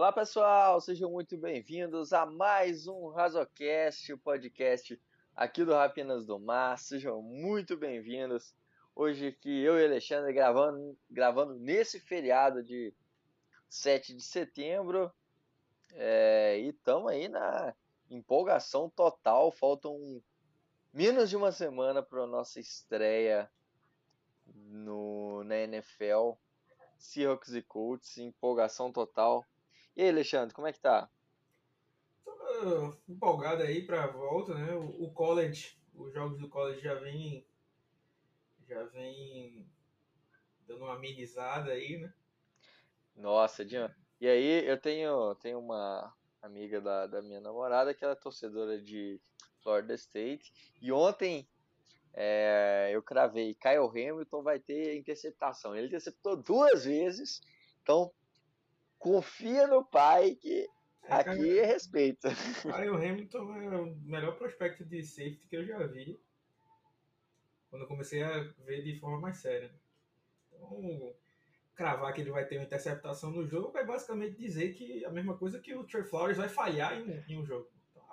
Olá pessoal, sejam muito bem-vindos a mais um Razocast, o podcast aqui do Rapinas do Mar. Sejam muito bem-vindos. Hoje aqui eu e Alexandre gravando, gravando nesse feriado de 7 de setembro. É, e estamos aí na empolgação total. Faltam menos de uma semana para a nossa estreia no, na NFL. Seahawks e Colts, empolgação total. E aí, Alexandre, como é que tá? Tô uh, empolgado aí pra volta, né? O, o, college, os jogos do college já vem já vem dando uma amenizada aí, né? Nossa, Dian. E aí eu tenho, tenho uma amiga da, da minha namorada que ela é torcedora de Florida State. E ontem é, eu cravei, Kyle Hamilton vai ter interceptação. Ele interceptou duas vezes, então confia no pai que é, aqui cara, é respeito. Kyle Hamilton é o melhor prospecto de safety que eu já vi quando eu comecei a ver de forma mais séria. Então, cravar que ele vai ter uma interceptação no jogo é basicamente dizer que a mesma coisa que o Trey Flowers vai falhar em, em um jogo. Então,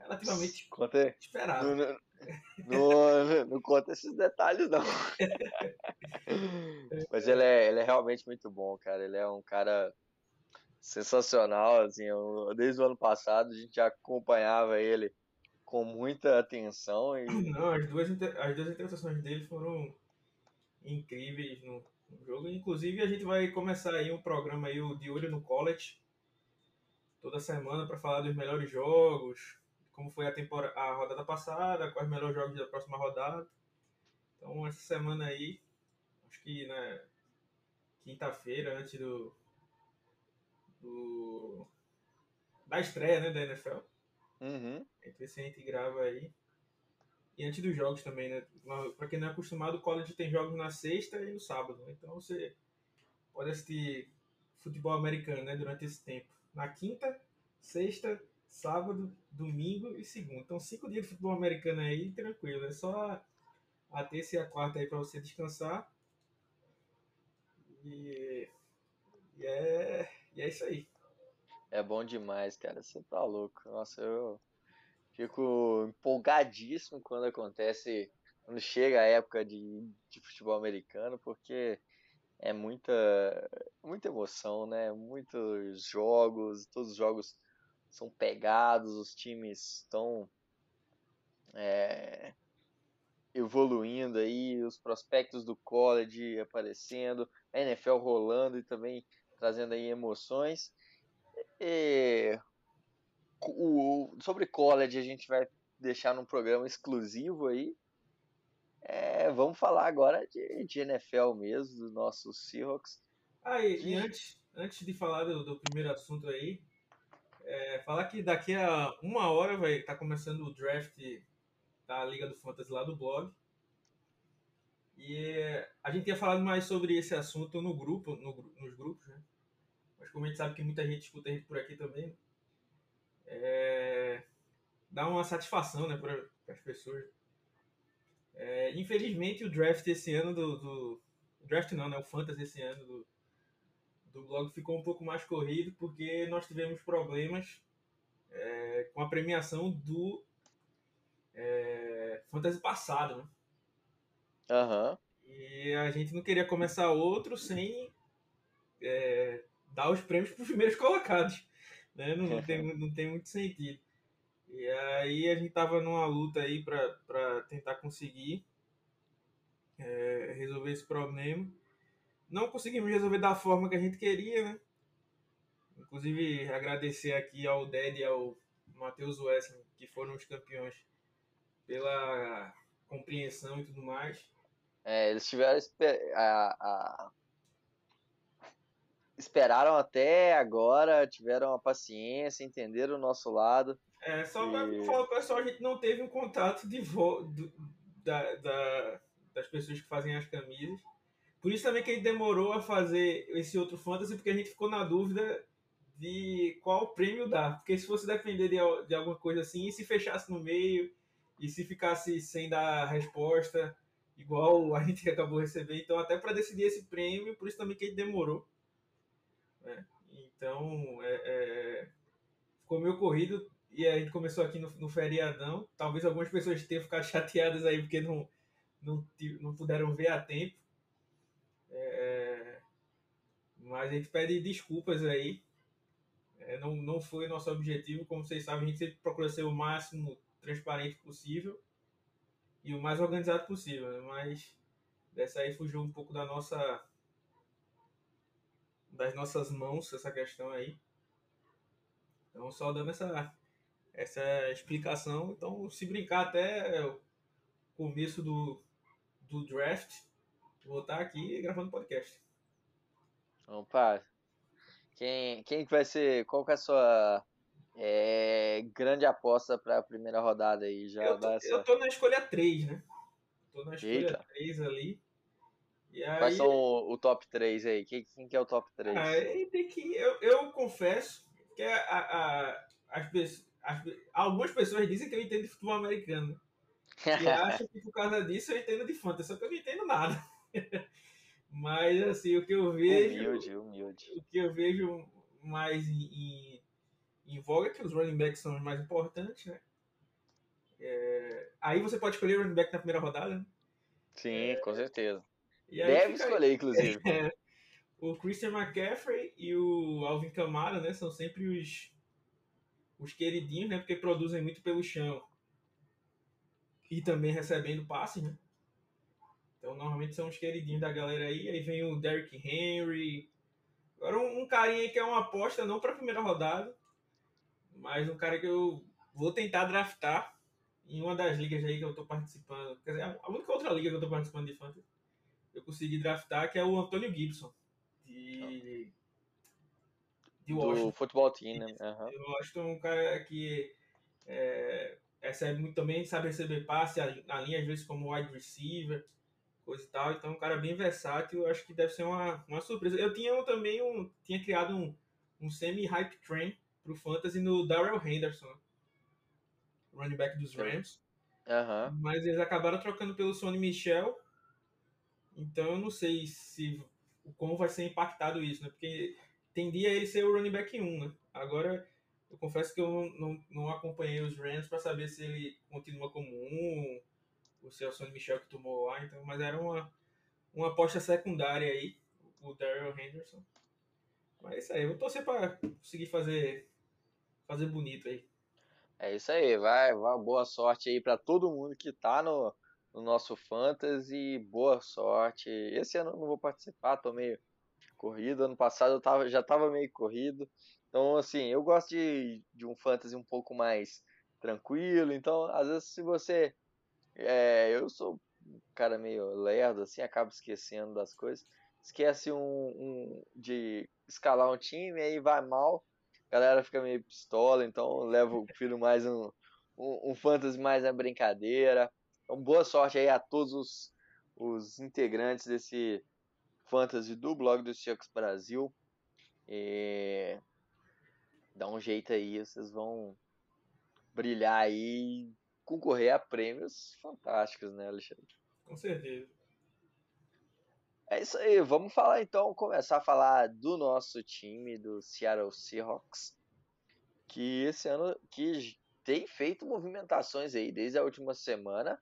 relativamente Conta, esperado. Não, não, não, conta esses detalhes, não. Mas ele é, ele é realmente muito bom, cara. Ele é um cara sensacional. Assim, eu, desde o ano passado a gente já acompanhava ele com muita atenção. E... Não, as duas, as duas interpretações dele foram incríveis no, no, jogo. Inclusive, a gente vai começar aí um programa aí, o De Olho no College, toda semana para falar dos melhores jogos, como foi a, temporada, a rodada passada, quais os melhores jogos da próxima rodada. Então, essa semana aí, acho que né, quinta-feira, antes do, do, da estreia né, da NFL, uhum. se a gente grava aí. E antes dos jogos também, né? Para quem não é acostumado, o college tem jogos na sexta e no sábado. Né? Então você pode assistir futebol americano né, durante esse tempo. Na quinta, sexta sábado, domingo e segunda. Então, cinco dias de futebol americano aí, tranquilo. É só a terça e a quarta aí para você descansar. E, e, é, e é isso aí. É bom demais, cara. Você tá louco. Nossa, eu fico empolgadíssimo quando acontece, quando chega a época de, de futebol americano, porque é muita, muita emoção, né? Muitos jogos, todos os jogos são pegados, os times estão é, evoluindo aí, os prospectos do college aparecendo, a NFL rolando e também trazendo aí emoções. E, o, sobre college a gente vai deixar num programa exclusivo aí. É, vamos falar agora de, de NFL mesmo, do nosso Seahawks. Ah, e, e antes, antes de falar do, do primeiro assunto aí, é, falar que daqui a uma hora vai tá começando o draft da Liga do Fantasy lá do blog. E a gente tinha falado mais sobre esse assunto no grupo, no, nos grupos, né? Mas como a gente sabe que muita gente escuta a gente por aqui também, é, dá uma satisfação né, para as pessoas. É, infelizmente o draft esse ano do, do, Draft não, né? O Fantasy esse ano do, do blog ficou um pouco mais corrido porque nós tivemos problemas é, com a premiação do é, Fantasy passado, né? Uhum. E a gente não queria começar outro sem é, dar os prêmios para os primeiros colocados. Né? Não, não, tem, não tem muito sentido. E aí a gente tava numa luta aí para tentar conseguir é, resolver esse problema. Não conseguimos resolver da forma que a gente queria, né? Inclusive, agradecer aqui ao Ded e ao Matheus Wesley, que foram os campeões, pela compreensão e tudo mais. É, eles tiveram a, a... esperaram até agora, tiveram a paciência, entenderam o nosso lado. É, só e... falar pessoal, a gente não teve um contato de vo... do, da, da, das pessoas que fazem as camisas. Por isso também que gente demorou a fazer esse outro fantasy, porque a gente ficou na dúvida de qual prêmio dar. Porque se fosse depender de, de alguma coisa assim, e se fechasse no meio, e se ficasse sem dar resposta, igual a gente acabou recebendo. Então, até para decidir esse prêmio, por isso também que gente demorou. Né? Então, é, é, ficou meio corrido e a gente começou aqui no, no feriadão. Talvez algumas pessoas tenham ficado chateadas aí porque não, não, não puderam ver a tempo. É, mas a gente pede desculpas aí. É, não, não foi nosso objetivo. Como vocês sabem, a gente sempre procura ser o máximo transparente possível e o mais organizado possível. Né? Mas dessa aí fugiu um pouco da nossa das nossas mãos essa questão aí. Então só dando essa essa explicação. Então se brincar até o começo do, do draft, vou estar aqui gravando podcast. Opa! Quem, quem que vai ser? Qual que é a sua é, grande aposta para a primeira rodada aí? Já eu, tô, essa... eu tô na escolha 3, né? Tô na escolha Eita. 3 ali. E aí... Quais são o, o, top 3 aí? Quem, quem que é o top 3? Ah, tem que, eu, eu confesso que a, a, as, as, algumas pessoas dizem que eu entendo de futebol americano. E acham que por causa disso eu entendo de fantasy, só que eu não entendo nada. Mas assim, o que eu vejo. Humilde, humilde. O que eu vejo mais em, em, em voga é que os running backs são os mais importantes, né? É, aí você pode escolher o running back na primeira rodada, né? Sim, é, com certeza. Deve escolher, aí, inclusive. É, o Christian McCaffrey e o Alvin Kamara, né? São sempre os, os queridinhos, né? Porque produzem muito pelo chão. E também recebendo passe, né? Então, normalmente são os queridinhos da galera aí. Aí vem o Derrick Henry. Agora, um, um carinha aí que é uma aposta, não para a primeira rodada, mas um cara que eu vou tentar draftar em uma das ligas aí que eu tô participando. Quer dizer, a única outra liga que eu tô participando de fantasy, eu consegui draftar, que é o Antônio Gibson, de, de Washington. Do futebol team, né? Uhum. De Washington, um cara que é, recebe muito também, sabe receber passe na linha, às vezes como wide receiver coisa e tal. Então, um cara bem versátil, acho que deve ser uma, uma surpresa. Eu tinha um, também um, tinha criado um, um semi-hype train pro Fantasy no Darrell Henderson, running back dos Rams. Uhum. Mas eles acabaram trocando pelo Sonny Michel. Então eu não sei se como vai ser impactado isso, né? Porque tendia ele ser o running back 1, né? Agora eu confesso que eu não, não, não acompanhei os Rams para saber se ele continua como um o Celso Michel que tomou lá, então, mas era uma, uma aposta secundária aí, o Daryl Henderson. Mas é isso aí, eu vou torcer para conseguir fazer, fazer bonito aí. É isso aí, vai, vai boa sorte aí para todo mundo que tá no, no nosso Fantasy, boa sorte. Esse ano eu não vou participar, tô meio corrido, ano passado eu tava, já tava meio corrido. Então, assim, eu gosto de, de um Fantasy um pouco mais tranquilo, então, às vezes, se você é, eu sou um cara meio lerdo, assim, acabo esquecendo das coisas. Esquece um, um, de escalar um time, aí vai mal, a galera fica meio pistola, então levo filho mais um, um, um fantasy mais na brincadeira. Então, boa sorte aí a todos os, os integrantes desse fantasy do blog dos Chucks Brasil. E dá um jeito aí, vocês vão brilhar aí concorrer a prêmios fantásticos, né, Alexandre? Com certeza. É isso aí, vamos falar então, começar a falar do nosso time, do Seattle Seahawks, que esse ano que tem feito movimentações aí desde a última semana.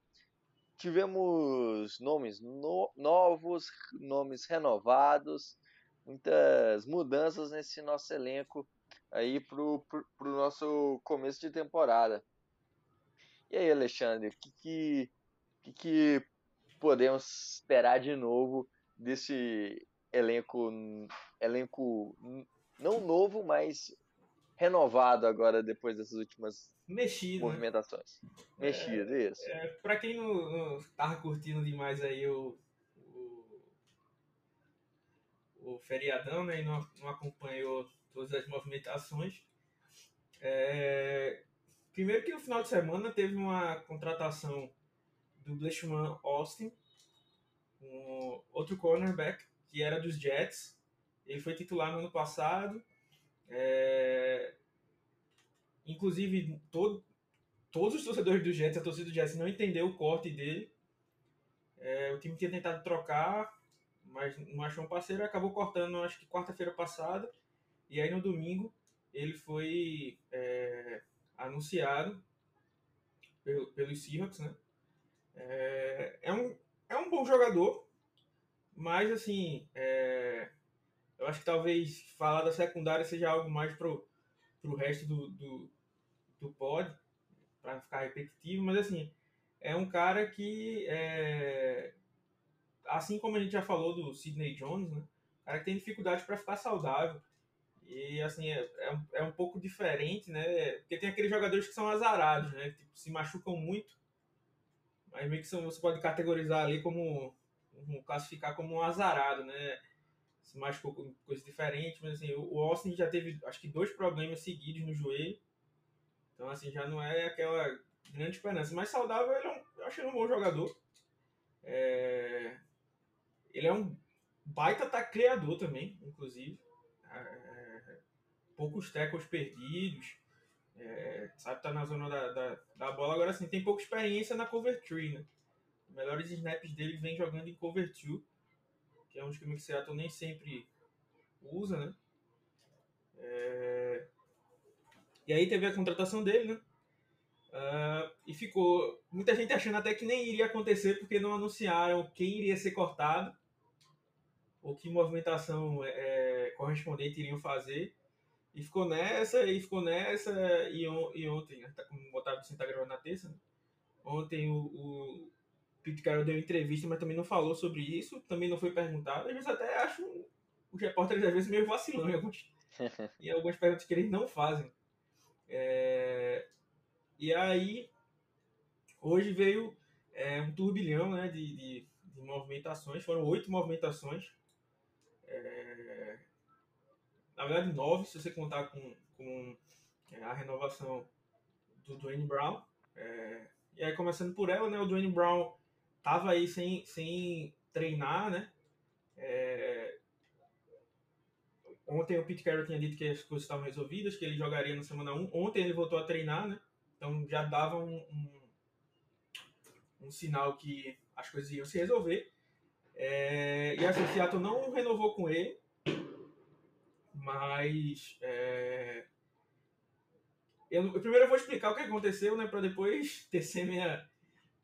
Tivemos nomes no novos, nomes renovados, muitas mudanças nesse nosso elenco aí pro, pro, pro nosso começo de temporada. E aí, Alexandre, o que, que, que, que podemos esperar de novo desse elenco, elenco não novo, mas renovado agora depois dessas últimas Mexido, né? movimentações. Né? Mexido, é, isso. É, para quem não, não tava curtindo demais aí o, o, o feriadão, né, e não, não acompanhou todas as movimentações, é, Primeiro que no final de semana teve uma contratação do Bleshman Austin, um outro cornerback que era dos Jets. Ele foi titular no ano passado. É... Inclusive, todo, todos os torcedores do Jets, a torcida do Jets não entendeu o corte dele. É, o time tinha tentado trocar, mas não achou um parceiro, acabou cortando, acho que quarta-feira passada. E aí no domingo ele foi é, anunciado pelo, pelos Seahawks, né? É, é, um, é um bom jogador, mas assim, é, eu acho que talvez falar da secundária seja algo mais pro, pro resto do, do, do pod, para ficar repetitivo, mas assim, é um cara que, é, assim como a gente já falou do Sidney Jones, né? cara que tem dificuldade para ficar saudável. E assim, é, é, um, é um pouco diferente, né? Porque tem aqueles jogadores que são azarados, né? Tipo, se machucam muito. Mas meio que são, você pode categorizar ali como. Um, classificar como um azarado, né? Se machucou com coisa diferente, mas assim, o Austin já teve acho que dois problemas seguidos no joelho. Então, assim, já não é aquela grande esperança. Mas saudável, ele é um, eu acho ele um bom jogador. É, ele é um baita tacleador também, inclusive. É, poucos tackles perdidos. É, sabe, tá na zona da, da, da, bola. Agora, assim, tem pouca experiência na cover 3, né? Os melhores snaps dele vem jogando em cover 2, que é um esquema que o Seattle nem sempre usa, né? É... E aí teve a contratação dele, né? Uh, e ficou muita gente achando até que nem iria acontecer porque não anunciaram quem iria ser cortado ou que movimentação é, correspondente iriam fazer. E ficou nessa, e ficou nessa, e, on, e ontem, né, tá, como o Otávio está gravando na terça, né? ontem o, o Pete Carroll deu entrevista, mas também não falou sobre isso, também não foi perguntado. Às vezes até acho os repórteres às vezes meio vacilando em, alguns, em algumas perguntas que eles não fazem. É, e aí, hoje veio é, um turbilhão né, de, de, de movimentações, foram oito movimentações é, na verdade, nove, se você contar com, com é, a renovação do Dwayne Brown. É, e aí, começando por ela, né, o Dwayne Brown tava aí sem, sem treinar, né? É, ontem o Pete Carroll tinha dito que as coisas estavam resolvidas, que ele jogaria na semana 1. Ontem ele voltou a treinar, né? Então já dava um, um, um sinal que as coisas iam se resolver. É, e assim, o Seattle não renovou com ele, mas é, eu, eu, primeiro eu vou explicar o que aconteceu, né, para depois tecer minha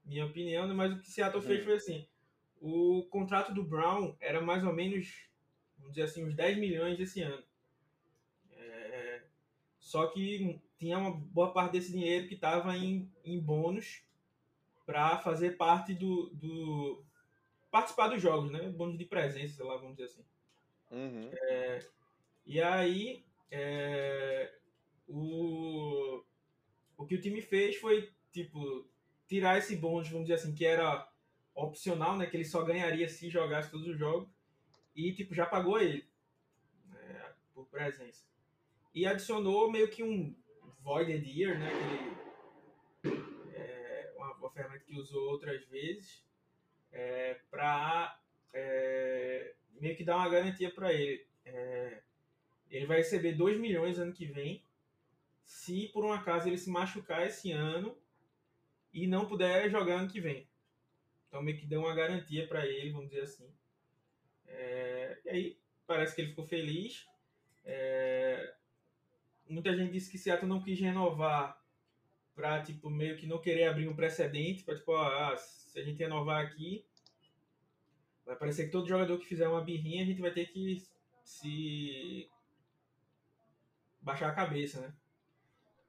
minha opinião. Né, mas o que Seattle fez foi assim: o contrato do Brown era mais ou menos, vamos dizer assim, uns 10 milhões esse ano. É, só que tinha uma boa parte desse dinheiro que estava em, em bônus para fazer parte do, do participar dos jogos, né? Bônus de presença, sei lá, vamos dizer assim. Uhum. É, e aí, é, o, o que o time fez foi, tipo, tirar esse bônus, vamos dizer assim, que era opcional, né? Que ele só ganharia se jogasse todos os jogos. E, tipo, já pagou ele né, por presença. E adicionou meio que um Voided Year, né? Que ele, é, uma, uma ferramenta que usou outras vezes é, para é, meio que dar uma garantia para ele. É, ele vai receber 2 milhões ano que vem, se por um acaso ele se machucar esse ano e não puder jogar ano que vem. Então meio que deu uma garantia para ele, vamos dizer assim. É, e aí parece que ele ficou feliz. É, muita gente disse que Seattle não quis renovar para tipo meio que não querer abrir um precedente para tipo ah, se a gente renovar aqui vai parecer que todo jogador que fizer uma birrinha a gente vai ter que se baixar a cabeça, né?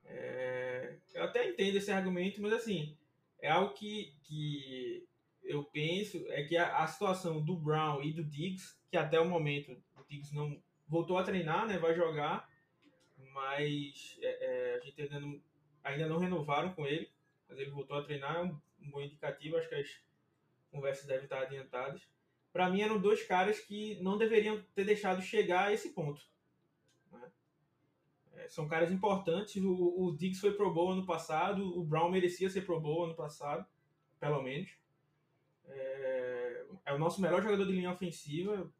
É, eu até entendo esse argumento, mas assim é algo que, que eu penso é que a, a situação do Brown e do Diggs, que até o momento o Diggs não voltou a treinar, né? Vai jogar, mas é, é, a gente ainda não ainda não renovaram com ele, mas ele voltou a treinar, é um, um bom indicativo, acho que as conversas devem estar adiantadas. Para mim eram dois caras que não deveriam ter deixado chegar a esse ponto. Né? São caras importantes, o, o foi Pro Bowl ano passado, o Brown merecia ser Pro Bowl ano passado, pelo menos. É, é o nosso melhor jogador de linha ofensiva,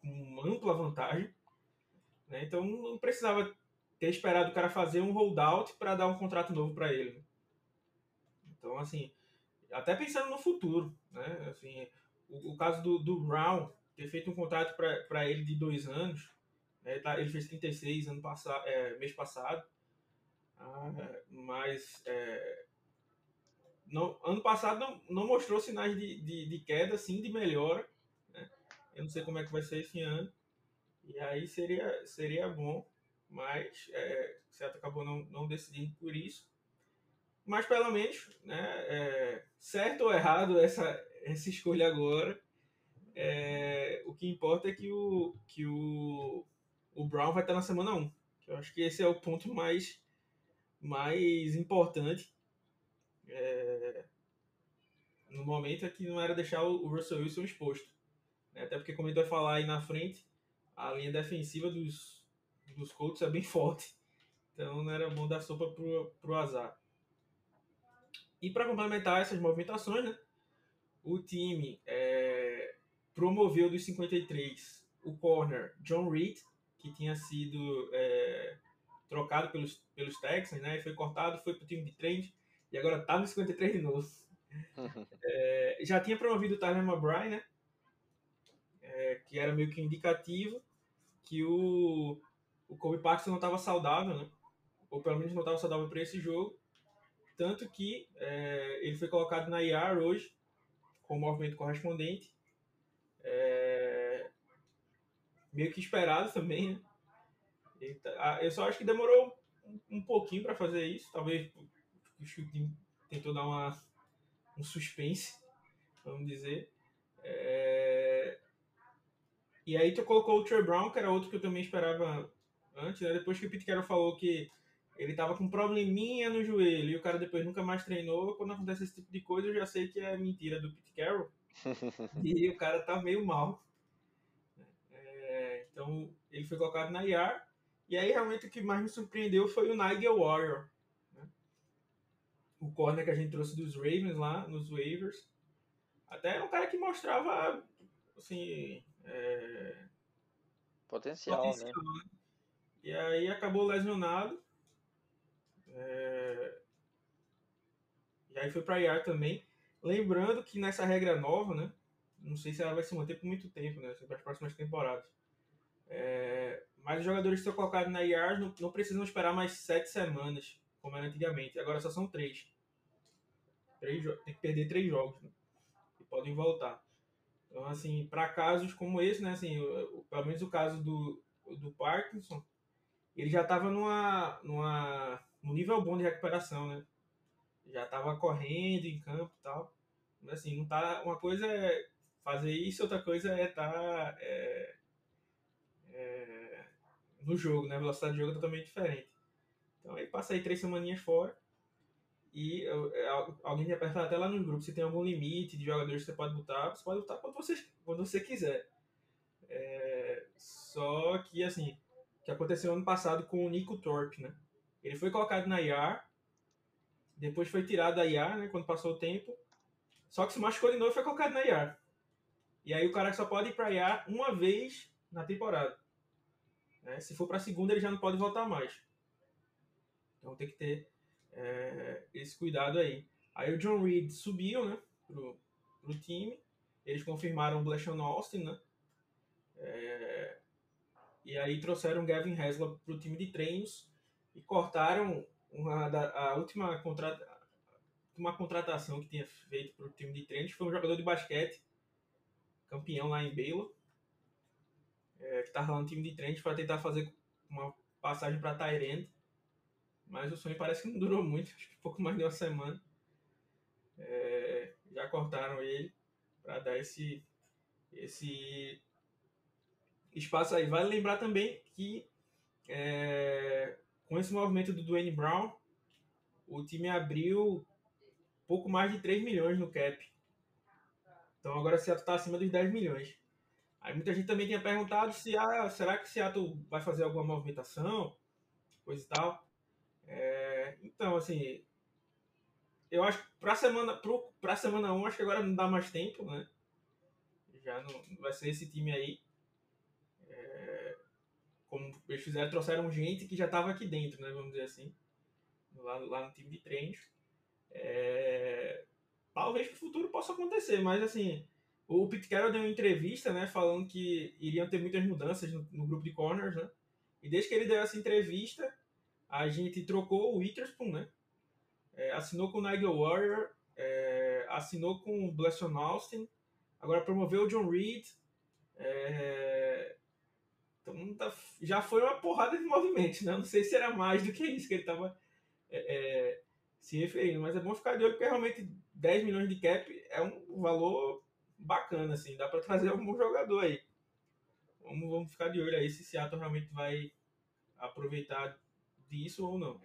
com ampla vantagem. Né? Então não precisava ter esperado o cara fazer um holdout para dar um contrato novo para ele. Então, assim, até pensando no futuro, né? Assim, o, o caso do, do, Brown ter feito um contrato para ele de dois anos, né? Ele, tá, ele fez 36 ano passado, é, mês passado. Ah, mas é, não, ano passado não, não mostrou sinais de, de, de queda, sim, de melhora. Né? Eu não sei como é que vai ser esse ano. E aí seria, seria bom, mas é, o Seattle acabou não, não decidindo por isso. Mas pelo menos, né, é, certo ou errado essa, essa escolha agora, é, o que importa é que o, que o, o Brown vai estar na semana 1. Eu acho que esse é o ponto mais, mais importante. É, no momento é que não era deixar o Russell Wilson exposto. Né? Até porque, como a gente vai falar aí na frente, a linha defensiva dos, dos Colts é bem forte. Então não era bom dar sopa pro, pro azar. E para complementar essas movimentações, né, o time é, promoveu dos 53 o corner John Reed, que tinha sido é, trocado pelos, pelos Texans, né, e foi cortado, foi para o time de trade e agora está no 53 de novo. é, já tinha promovido o Tyler McBride, né, é, que era meio que indicativo que o, o Kobe Paxton não estava saudável, né, ou pelo menos não estava saudável para esse jogo, tanto que é, ele foi colocado na IR hoje, com o movimento correspondente. É, meio que esperado também, né? Eu só acho que demorou um pouquinho para fazer isso. Talvez o chute tentou dar uma, um suspense, vamos dizer. É... E aí tu colocou o Trey Brown, que era outro que eu também esperava antes, né? Depois que o Pete Carroll falou que ele tava com um probleminha no joelho e o cara depois nunca mais treinou. Quando acontece esse tipo de coisa, eu já sei que é mentira do Pete Carroll. e o cara tá meio mal. Então ele foi colocado na IAR. E aí realmente o que mais me surpreendeu foi o Nigel Warrior. Né? O corner que a gente trouxe dos Ravens lá, nos waivers. Até é um cara que mostrava assim. É... Potencial, potencial, né? né? E aí acabou lesionado. É... E aí foi para IAR também. Lembrando que nessa regra nova, né? Não sei se ela vai se manter por muito tempo, né? Para as próximas temporadas. É... Mas os jogadores que estão colocados na IAR não, não precisam esperar mais sete semanas, como era antigamente. Agora só são três. três tem que perder três jogos, né? E podem voltar. Então, assim, para casos como esse, né? Assim, o, o, pelo menos o caso do, do Parkinson, ele já estava numa, numa um nível bom de recuperação, né? Já tava correndo em campo e tal. Mas assim, não tá. Uma coisa é fazer isso, outra coisa é estar tá, é, é, no jogo, né? A velocidade de jogo é totalmente diferente. Então aí passa aí três semaninhas fora. E é, alguém já perguntar até lá no grupo se tem algum limite de jogadores que você pode botar. Você pode botar quando você, quando você quiser. É, só que assim, que aconteceu ano passado com o Nico Thorpe, né? Ele foi colocado na IAR, depois foi tirado da IAR, né, quando passou o tempo. Só que se machucou de novo e foi colocado na IAR. E aí o cara só pode ir para IAR uma vez na temporada. Né? Se for para a segunda, ele já não pode voltar mais. Então tem que ter é, esse cuidado aí. Aí o John Reed subiu né, pro, pro time. Eles confirmaram o Blashon Austin, né? É, e aí trouxeram o Gavin Haslam pro time de treinos e cortaram uma, a última contrata, uma contratação que tinha feito para o time de treinos foi um jogador de basquete, campeão lá em Baylor, é, que estava lá no time de treinos para tentar fazer uma passagem para Tyrande, mas o sonho parece que não durou muito, acho que pouco mais de uma semana. É, já cortaram ele para dar esse, esse espaço aí. Vale lembrar também que é, com esse movimento do Dwayne Brown, o time abriu pouco mais de 3 milhões no cap. Então agora Seattle está acima dos 10 milhões. Aí muita gente também tinha perguntado se ah, será que o Seattle vai fazer alguma movimentação, coisa e tal. É, então, assim, eu acho que para semana para semana 1 acho que agora não dá mais tempo, né? Já não vai ser esse time aí como eles fizeram, trouxeram gente que já estava aqui dentro, né, vamos dizer assim, lá, lá no time de treinos. É, talvez no futuro possa acontecer, mas assim, o Pete Carroll deu uma entrevista, né, falando que iriam ter muitas mudanças no, no grupo de corners, né, E desde que ele deu essa entrevista, a gente trocou o Witherspoon, né? É, assinou com o Nigel Warrior, é, assinou com o Blesson Austin, agora promoveu o John Reed. É, então tá, já foi uma porrada de movimentos, né? Não sei se era mais do que isso que ele estava é, é, se referindo, mas é bom ficar de olho porque realmente 10 milhões de cap é um valor bacana, assim, dá para trazer algum jogador aí. Vamos, vamos ficar de olho aí se Seattle realmente vai aproveitar disso ou não.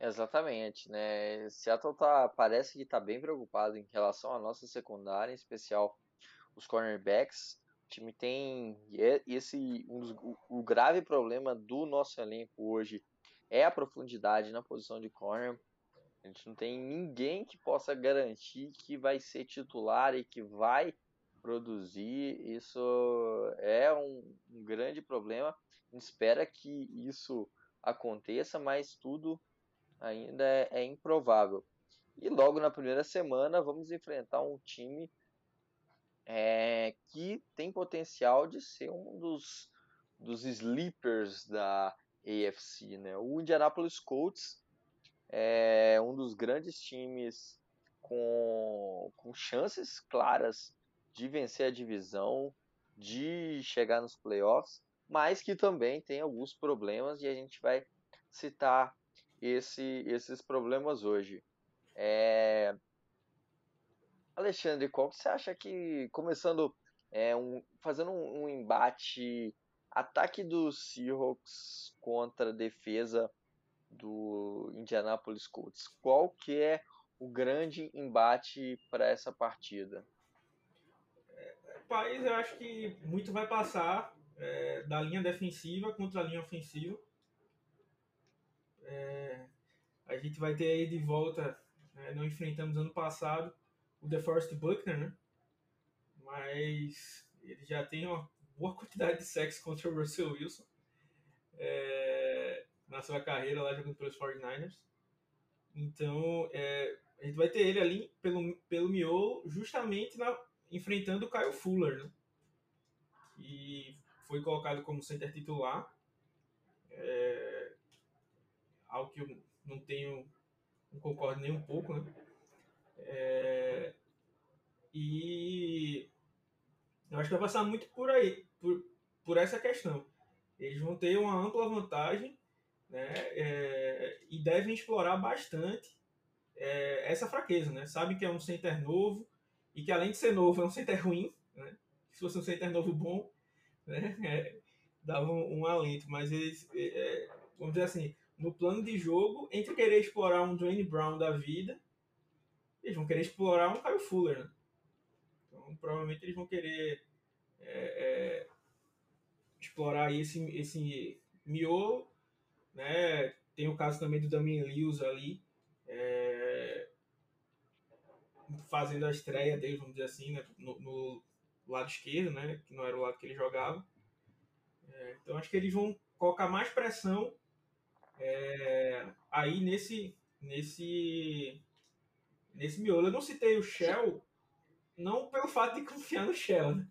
Exatamente, né? Seattle tá, parece que está bem preocupado em relação à nossa secundária, em especial os cornerbacks. O time tem esse um dos, o grave problema do nosso elenco hoje é a profundidade na posição de corner. A gente não tem ninguém que possa garantir que vai ser titular e que vai produzir. Isso é um, um grande problema. A gente espera que isso aconteça, mas tudo ainda é, é improvável. E logo na primeira semana vamos enfrentar um time é, que tem potencial de ser um dos, dos sleepers da AFC. Né? O Indianapolis Colts é um dos grandes times com, com chances claras de vencer a divisão, de chegar nos playoffs, mas que também tem alguns problemas e a gente vai citar esse, esses problemas hoje. É... Alexandre, qual que você acha que, começando, é, um, fazendo um, um embate ataque dos Seahawks contra defesa do Indianapolis Colts. Qual que é o grande embate para essa partida? País, eu acho que muito vai passar é, da linha defensiva contra a linha ofensiva. É, a gente vai ter aí de volta, né, não enfrentamos ano passado o DeForest Buckner, né? Mas ele já tem uma boa quantidade de sexo contra o Russell Wilson. É, na sua carreira lá jogando pelos 49ers. Então, é, a gente vai ter ele ali pelo, pelo miolo, justamente na, enfrentando o Kyle Fuller, né? E foi colocado como center titular. É, algo que eu não tenho, não concordo nem um pouco, né? É, e eu acho que vai passar muito por aí, por, por essa questão. Eles vão ter uma ampla vantagem né? É, e devem explorar bastante é, essa fraqueza, né? Sabem que é um center novo e que além de ser novo é um center ruim, né? Se fosse um center novo bom, né? É, dava um, um, alento, mas eles, é, é, vamos dizer assim, no plano de jogo, entre querer explorar um Dwayne Brown da vida, eles vão querer explorar um Kyle Fuller, né? Então, provavelmente eles vão querer é, explorar esse, esse miolo né? Tem o caso também do Damien Lewis ali, é, fazendo a estreia dele, vamos dizer assim, né? no, no, lado esquerdo, né? Que não era o lado que ele jogava. É, então acho que eles vão colocar mais pressão é, aí nesse nesse nesse miolo. Eu não citei o Shell, não pelo fato de confiar no Shell, né?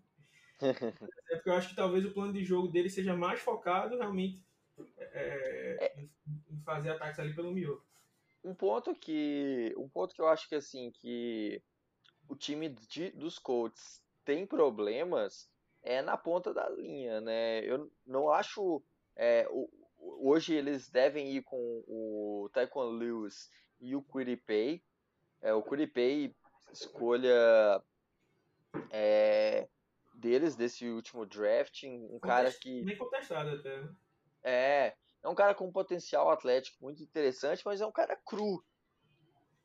é porque eu acho que talvez o plano de jogo dele seja mais focado realmente é, é. em fazer ataques ali pelo miolo. Um ponto que um ponto que eu acho que assim que o time de, dos Colts tem problemas é na ponta da linha, né? Eu não acho é, o, hoje eles devem ir com o Taekwondo Lewis e o Quiripay. É, o Quiripay escolha é, deles desse último draft, um cara que nem contestado até. É, é um cara com um potencial atlético muito interessante, mas é um cara cru.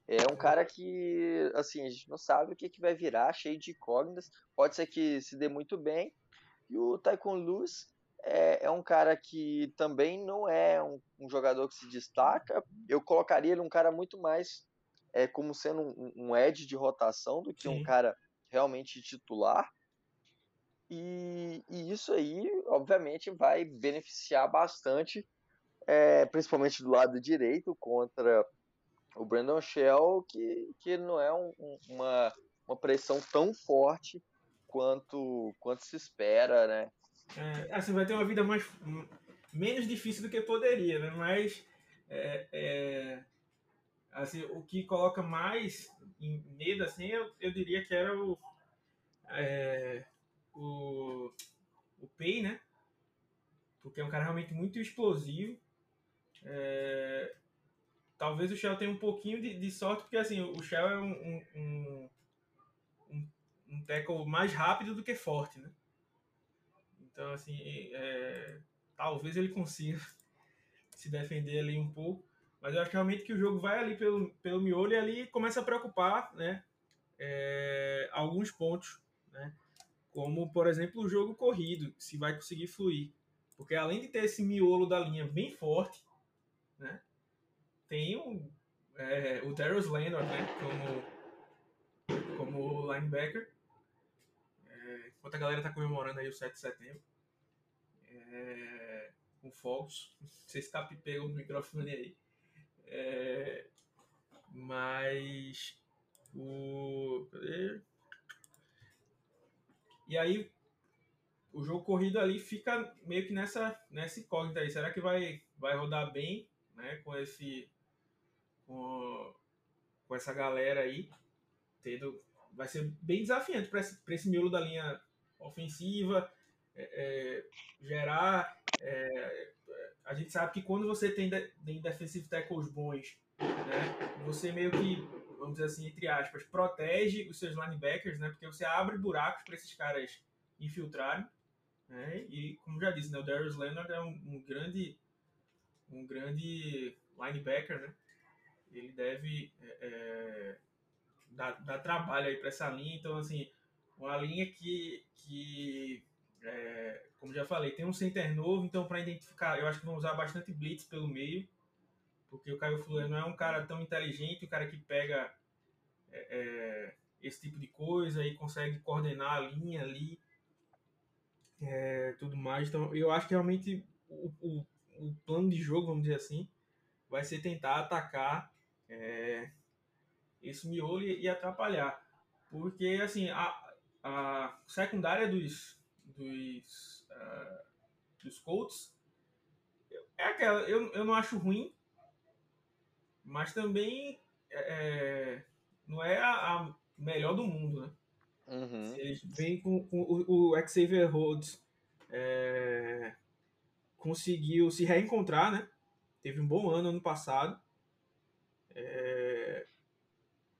É um cara que, assim, a gente não sabe o que, que vai virar, cheio de incógnitas. Pode ser que se dê muito bem. E o Taekwondo Luz é, é um cara que também não é um, um, jogador que se destaca. Eu colocaria ele um cara muito mais é, como sendo um, um edge de rotação do que Sim. um cara realmente titular. E, e, isso aí, obviamente, vai beneficiar bastante, é, principalmente do lado direito, contra o Brandon Shell, que, que não é um, uma, uma pressão tão forte quanto, quanto se espera, né? É, assim, vai ter uma vida mais menos difícil do que poderia, né? Mas é, é, assim, o que coloca mais medo, assim, eu, eu diria que era o, é, o, o Pay, né? Porque é um cara realmente muito explosivo. É, talvez o Shell tenha um pouquinho de, de, sorte, porque assim, o Shell é um, um, um, um tackle mais rápido do que forte, né? Então, assim, é, talvez ele consiga se defender ali um pouco. Mas eu acho realmente que o jogo vai ali pelo, pelo miolo e ali começa a preocupar né, é, alguns pontos. Né, como, por exemplo, o jogo corrido, se vai conseguir fluir. Porque além de ter esse miolo da linha bem forte, né, tem um, é, o Darius Leonard né, como, como linebacker. É, enquanto a galera está comemorando aí o 7 de setembro. É, com fogos. Não sei se tá pegando o microfone aí. É, mas o. Cadê? E aí o jogo corrido ali fica meio que nessa, nessa incógnita aí. Será que vai, vai rodar bem né, com esse. Com, com essa galera aí? Tendo, vai ser bem desafiante para esse, esse miolo da linha ofensiva. É, é, gerar é, a gente sabe que quando você tem, de, tem defensive tackles bons, né, você meio que, vamos dizer assim, entre aspas, protege os seus linebackers, né, porque você abre buracos para esses caras infiltrarem. Né, e, como já disse, né, o Darius Leonard é um, um grande um grande linebacker, né? Ele deve é, é dar, dar, trabalho aí para essa linha. Então, assim, uma linha que, que é, como já falei, tem um center novo, então para identificar, eu acho que vão usar bastante blitz pelo meio, porque o Caio Fuller não é um cara tão inteligente, o cara que pega é, é, esse tipo de coisa e consegue coordenar a linha ali, é, tudo mais. Então, eu acho que realmente o, o, o, plano de jogo, vamos dizer assim, vai ser tentar atacar é, esse miolo e, e atrapalhar, porque assim a, a secundária dos dos, uh, dos Colts. É aquela, eu, eu não acho ruim, mas também é, é não é a, a, melhor do mundo, né? Uhum. Eles vêm com, com, o, o Xavier Rhodes é, conseguiu se reencontrar, né? Teve um bom ano ano passado. É,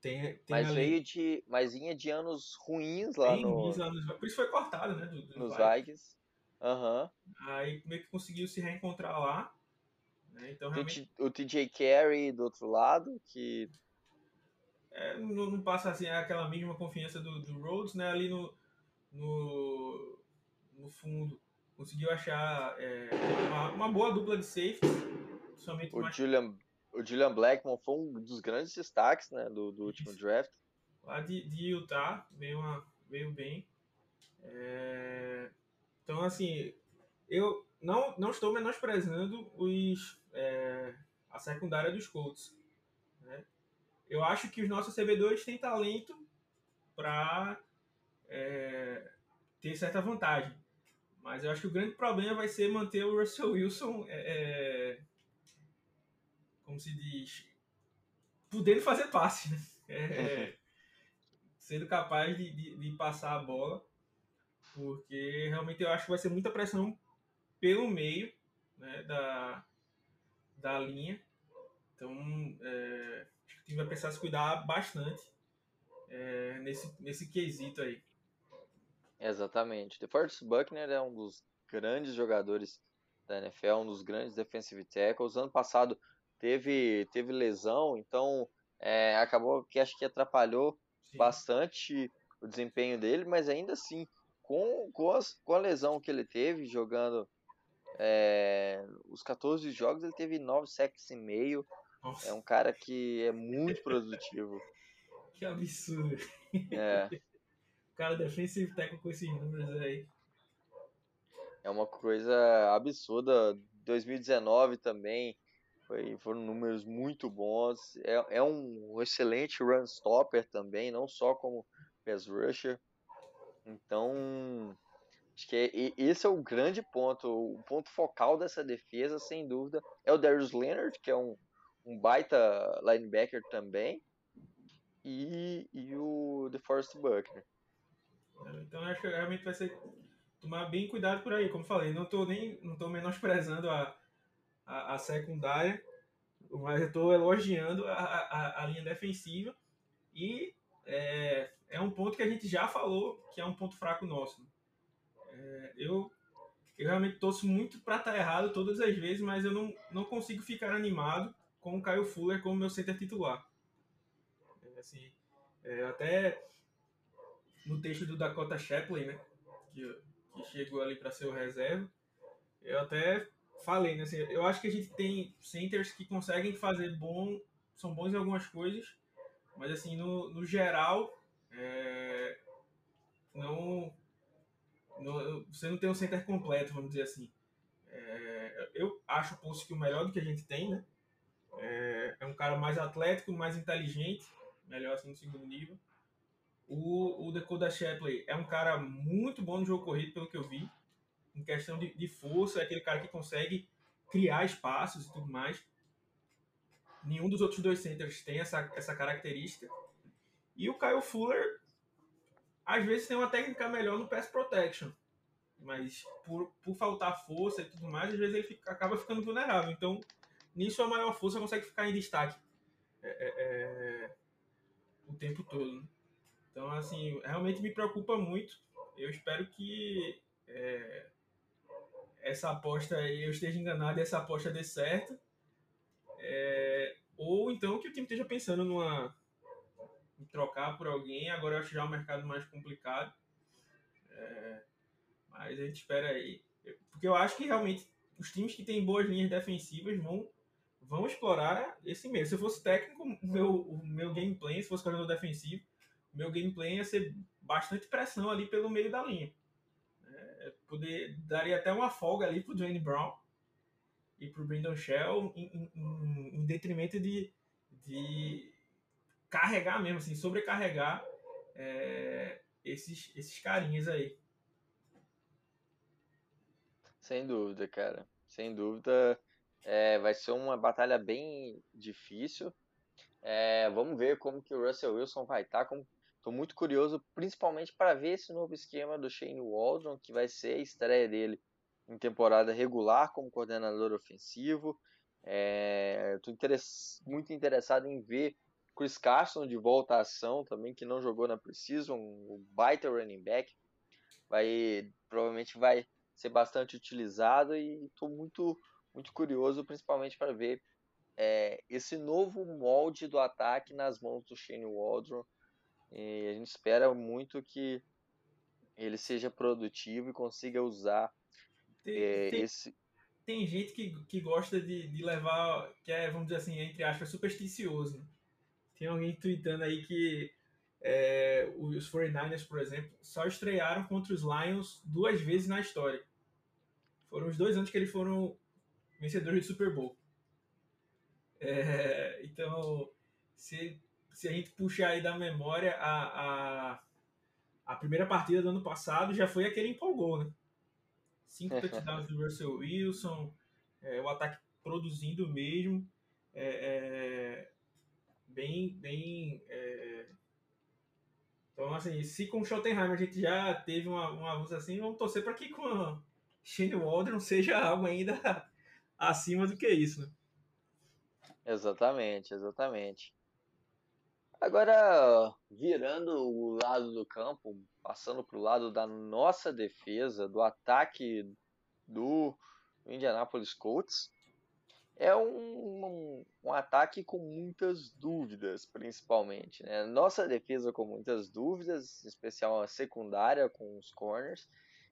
tem, tem mas ali... veio de. Mas vinha de anos ruins lá tem no. Anos, por isso foi cortado, né? Do, do nos Vikings. Aham. Uhum. Aí meio que conseguiu se reencontrar lá. Né? Então, realmente... O TJ Carey do outro lado, que. É, não, não, passa assim aquela mínima confiança do, do Rhodes, né? Ali no, no, no fundo conseguiu achar é, uma, uma, boa dupla de safety. Somente o mais... Julian o Julian Blackmon foi um dos grandes destaques né, do, do último draft. Lá de, de Utah, veio, uma, veio bem. É... Então, assim, eu não, não estou menosprezando os, é, a secundária dos Colts. Né? Eu acho que os nossos recebedores têm talento para é, ter certa vantagem. Mas eu acho que o grande problema vai ser manter o Russell Wilson é, é como se diz, podendo fazer passe, né? É, sendo capaz de, de, de, passar a bola, porque realmente eu acho que vai ser muita pressão pelo meio né, da, da linha. Então, é, acho que o time vai precisar se cuidar bastante é, nesse, nesse quesito aí. Exatamente. DeForest Buckner é um dos grandes jogadores da NFL, um dos grandes defensive tackles. Ano passado teve, teve lesão, então é, acabou que acho que atrapalhou Sim. bastante o desempenho dele, mas ainda assim, com, com, as, com a lesão que ele teve jogando é, os 14 jogos, ele teve 9 sacks e meio. Nossa. É um cara que é muito produtivo. que absurdo. É. o cara defensive tackle com esses números aí. É uma coisa absurda. 2019 também foi, foram números muito bons. É, é um excelente run stopper também, não só como pass rusher. Então, Acho que é, esse é o grande ponto, o ponto focal dessa defesa, sem dúvida, é o Darius Leonard, que é um, um baita linebacker também, e, e o DeForest Buckner. É, então acho que realmente vai ser tomar bem cuidado por aí, como falei, não estou nem não tô menosprezando a, a, a secundária, mas estou elogiando a, a, a, linha defensiva e é, é um ponto que a gente já falou que é um ponto fraco nosso. É, eu, eu realmente torço muito para estar tá errado todas as vezes, mas eu não, não consigo ficar animado com o Caio Fuller como meu center titular. É, assim, é, até no texto do Dakota Shapley, né, que, que chegou ali para ser o reserva, eu até falei, né, assim, eu acho que a gente tem centers que conseguem fazer bom, são bons em algumas coisas, mas assim, no, no geral, é, não, não, você não tem um center completo, vamos dizer assim. É, eu acho o Pulse o melhor do que a gente tem, né? É, é, um cara mais atlético, mais inteligente, melhor assim no segundo nível. O, o Dakota Shapley é um cara muito bom no jogo corrido, pelo que eu vi. Em questão de, de força, é aquele cara que consegue criar espaços e tudo mais. Nenhum dos outros dois centers tem essa, essa característica. E o Kyle Fuller, às vezes, tem uma técnica melhor no pass protection. Mas por, por faltar força e tudo mais, às vezes ele fica, acaba ficando vulnerável. Então, nisso a maior força consegue ficar em destaque é, é, é, o tempo todo. Né? Então, assim, realmente me preocupa muito. Eu espero que é, essa aposta eu esteja enganado e essa aposta dê certo. É, ou então que o time esteja pensando numa em trocar por alguém. Agora eu acho já o mercado mais complicado. É, mas a gente espera aí. Porque eu acho que realmente os times que têm boas linhas defensivas vão vão explorar esse meio. Se eu fosse técnico, o meu, o meu gameplay, se fosse jogador defensivo, o meu gameplay ia ser bastante pressão ali pelo meio da linha. É, poder, daria até uma folga ali pro Dwayne Brown e pro Brandon Shell em, em, em detrimento de, de carregar mesmo, assim, sobrecarregar é, esses, esses carinhas aí. Sem dúvida, cara. Sem dúvida. É, vai ser uma batalha bem difícil. É, vamos ver como que o Russell Wilson vai estar. Tá, Estou muito curioso, principalmente para ver esse novo esquema do Shane Waldron, que vai ser a estreia dele em temporada regular como coordenador ofensivo. Estou é, muito interessado em ver Chris Carson de volta à ação também, que não jogou na Precision, o baita running back. Vai, provavelmente vai ser bastante utilizado e estou muito muito curioso, principalmente para ver é, esse novo molde do ataque nas mãos do Shane Waldron. E a gente espera muito que ele seja produtivo e consiga usar tem, é, tem, esse. Tem gente que, que gosta de, de levar, que é, vamos dizer assim, entre aspas, supersticioso. Tem alguém tweetando aí que é, os 49ers, por exemplo, só estrearam contra os Lions duas vezes na história. Foram os dois anos que eles foram vencedores de Super Bowl. É, então, se, se a gente puxar aí da memória, a, a, a primeira partida do ano passado já foi aquele empolgou, né? Cinco touchdowns do Russell Wilson, é, o ataque produzindo mesmo. É, é, bem, bem. É, então, assim, se com o Schottenheimer a gente já teve uma, avanço assim, vamos torcer para que com a Shane Waldron seja algo ainda acima do que isso, né? Exatamente, exatamente. Agora, virando o lado do campo, passando para o lado da nossa defesa, do ataque do Indianapolis Colts, é um, um, um, ataque com muitas dúvidas, principalmente. Né? Nossa defesa com muitas dúvidas, em especial a secundária com os corners,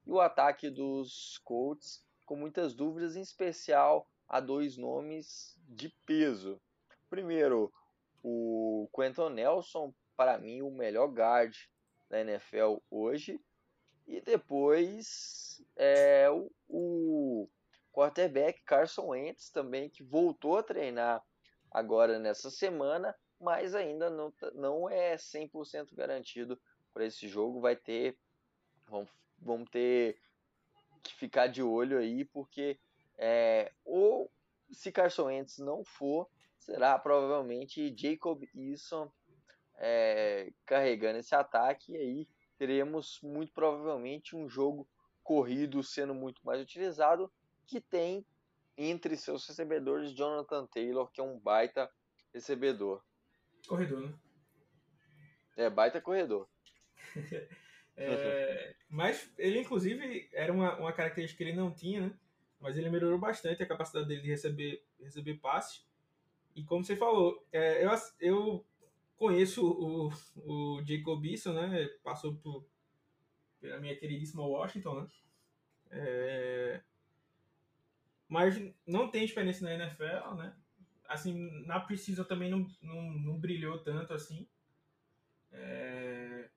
e o ataque dos Colts com muitas dúvidas, em especial a dois nomes de peso. Primeiro, o Quentin Nelson, para mim, o melhor guard da NFL hoje. E depois é, o, o quarterback Carson Wentz também, que voltou a treinar agora nessa semana, mas ainda não, não é 100% garantido para esse jogo. Vai ter, vamos, vamos ter que ficar de olho aí, porque é, ou se Carson Wentz não for, será provavelmente Jacob Eason é, carregando esse ataque e aí teremos muito provavelmente um jogo corrido sendo muito mais utilizado, que tem entre seus recebedores Jonathan Taylor, que é um baita recebedor. Corredor, né? É, baita corredor. é, mas ele, inclusive, era uma, uma característica que ele não tinha, né? Mas ele melhorou bastante a capacidade dele de receber, receber passes. E como você falou, é, eu, eu conheço o, o Jacob Eason, né? Passou por, pela minha queridíssima Washington, né? É, mas não tem experiência na NFL, né? Assim, na precisa também não, não, não brilhou tanto assim. É,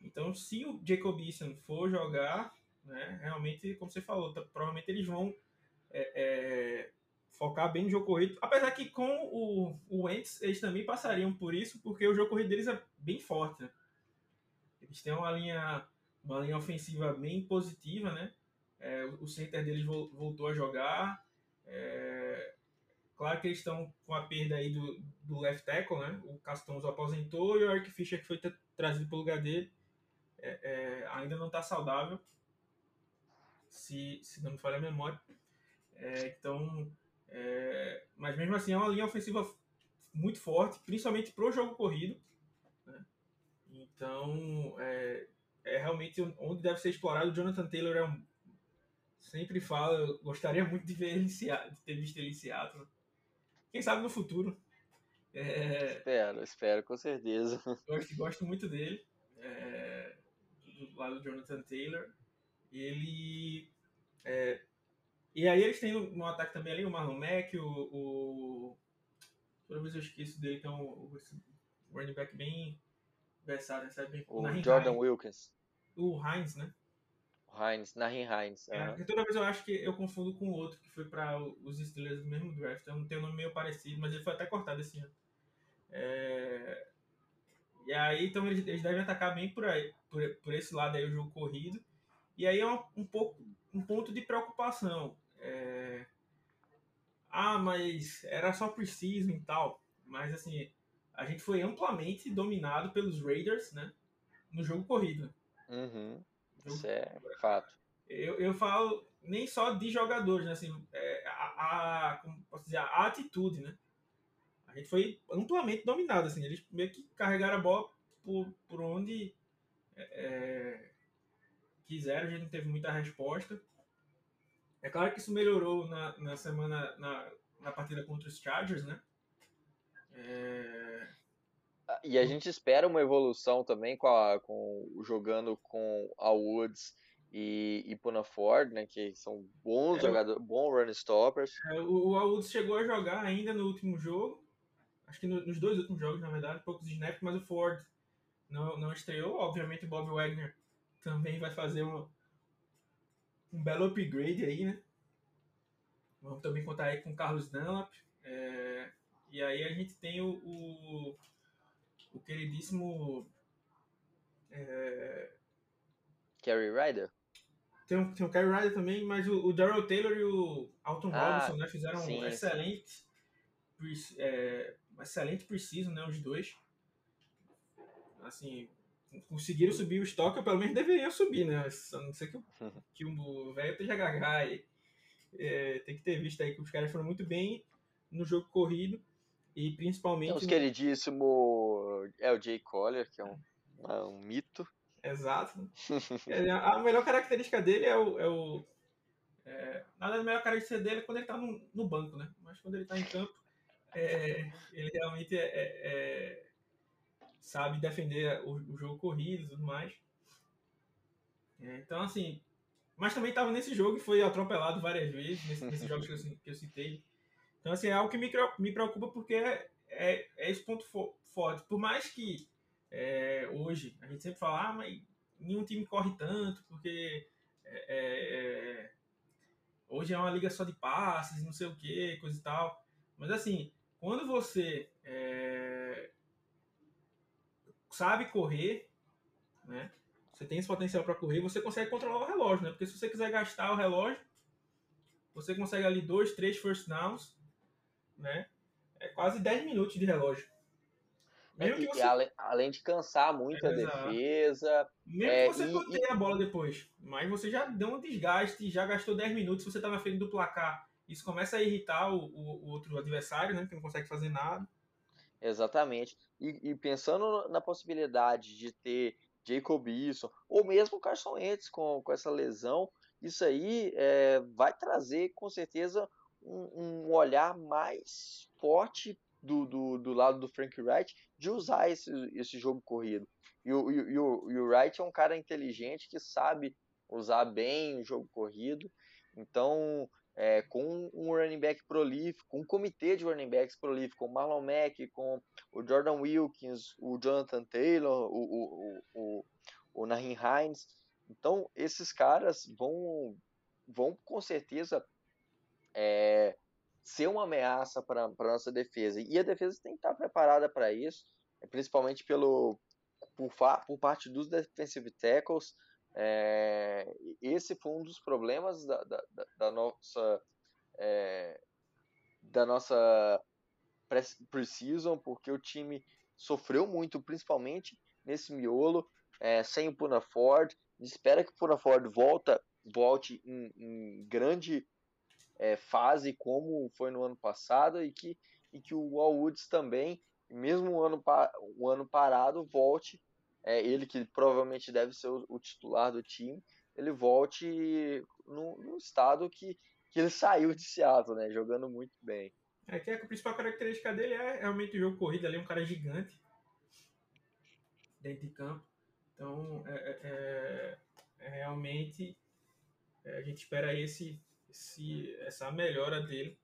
então, se o Jacob Eason for jogar, né, realmente, como você falou, tá, provavelmente eles vão é, é, focar bem no jogo corrido. Apesar que com o, o Wentz, eles também passariam por isso, porque o jogo corrido deles é bem forte. Né? Eles têm uma linha, uma linha ofensiva bem positiva, né? É, o center deles voltou a jogar. É, claro que eles estão com a perda aí do, do left tackle, né? O Castonzo aposentou e o Eric Fischer, que foi trazido para o lugar dele, é, é, ainda não está saudável, se, se não me falha a memória. É, então, é, mas mesmo assim é uma linha ofensiva muito forte, principalmente para o jogo corrido. Né? Então, é, realmente onde deve ser explorado. O Jonathan Taylor é um, sempre fala, eu gostaria muito de ver ele de ter visto ele em Seattle. Quem sabe no futuro. É, espero, espero, com certeza. Gosto, gosto muito dele. É, do lado do Jonathan Taylor. Ele é, e aí eles têm no, ataque também ali o Marlon Mack, o, o. Toda vez eu esqueço dele, então o, running back bem versátil, sabe? Bem, o Jordan Hines. Wilkins. O Hines, né? Hines, Nahin Hines. É, toda vez eu acho que eu confundo com o outro que foi para os Steelers do mesmo draft. Então tem um nome meio parecido, mas ele foi até cortado esse ano. É... E aí, então eles, eles devem atacar bem por aí, por, por esse lado aí, o jogo corrido. E aí é um, um pouco um ponto de preocupação. É... Ah, mas era só preciso e tal. Mas assim, a gente foi amplamente dominado pelos Raiders, né? No jogo corrido. Uhum. Isso é fato. Eu, eu falo nem só de jogadores, né? Assim, é, a, a, como posso dizer, a atitude, né? A gente foi amplamente dominado, assim. Eles meio que carregaram a bola por, por onde é, é quiseram, a gente não teve muita resposta. É claro que isso melhorou na, na semana, na, na partida contra os Chargers, né? É... E a gente espera uma evolução também com, a, com jogando com a Woods e, e Puna Ford, né? Que são bons é, jogadores, bons run stoppers. É, o, o Woods chegou a jogar ainda no último jogo, acho que no, nos dois últimos jogos, na verdade, poucos snaps, mas o Ford não, não estreou. Obviamente o Bob Wagner também vai fazer uma, um belo upgrade aí, né? Vamos também contar aí com o Carlos Dunlap. É, e aí a gente tem o, o, o queridíssimo. É, Kerry Ryder? Tem, tem o Kerry Ryder também, mas o, o Daryl Taylor e o Alton ah, Robinson né, fizeram sim, um excelente. É, excelente preciso, né? Os dois. Assim, conseguiram subir o estoque, ou pelo menos deveriam subir, né? A não ser que, o, que o velho esteja gaga e é, tem que ter visto aí que os caras foram muito bem no jogo corrido e principalmente. Temos no... queridíssimo é o Jay Collier, que é um, é um mito. Exato. é, a melhor característica dele é o. É o é, nada, a melhor característica dele é quando ele tá no, no banco, né? Mas quando ele tá em campo, é, ele realmente é, é sabe defender o, o jogo corrido e tudo mais. É, então, assim, mas também estava nesse jogo e foi atropelado várias vezes, nesse, nesses jogos que eu, que eu, citei. Então, assim, é algo que me, me preocupa porque é, é, é esse ponto forte. Por mais que é, hoje a gente sempre fala, ah, mas nenhum time corre tanto, porque é, é, é hoje é uma liga só de passes, não sei o que, coisa e tal. Mas, assim, quando você é, sabe correr, né? você tem esse potencial para correr, você consegue controlar o relógio, né? Porque se você quiser gastar o relógio, você consegue ali dois, três first downs, né? É quase 10 minutos de relógio. Mesmo que você... além, além, de cansar muito é, a defesa. Mesmo é, que você e, a bola depois. Mas você já deu um desgaste, já gastou 10 minutos, você tá na frente do placar. Isso começa a irritar o, o, o outro adversário, né? Que não consegue fazer nada. Exatamente. E, e, pensando na possibilidade de ter Jacob Eason, ou mesmo Carson Wentz com, com essa lesão, isso aí é, vai trazer com certeza um, um olhar mais forte do, do, do, lado do Frank Wright de usar esse, esse jogo corrido. E o, e, o, e o Wright é um cara inteligente que sabe usar bem o jogo corrido. Então, é, com um running back prolífico, um comitê de running backs prolífico, com o Marlon Mack, com o Jordan Wilkins, o Jonathan Taylor, o, o, o, o Nahin Hines. Então, esses caras vão, vão com certeza é, ser uma ameaça para a nossa defesa. E a defesa tem que estar preparada para isso, principalmente pelo, por, por parte dos defensive tackles. É, esse foi um dos problemas da, da, da nossa é, da nossa porque o time sofreu muito, principalmente nesse miolo, é, sem o Puna Ford. Espera que o Puna Ford volta, volte em, em grande é, fase como foi no ano passado e que, e que o Woods também, mesmo o ano, o ano parado, volte é, ele que provavelmente deve ser o, o, titular do time, ele volte no, no, estado que, que ele saiu de Seattle, né? Jogando muito bem. É que a principal característica dele é realmente o jogo corrido, ali é um cara gigante dentro de campo. Então, é, é, é, é realmente é, a gente espera esse, esse, essa melhora dele,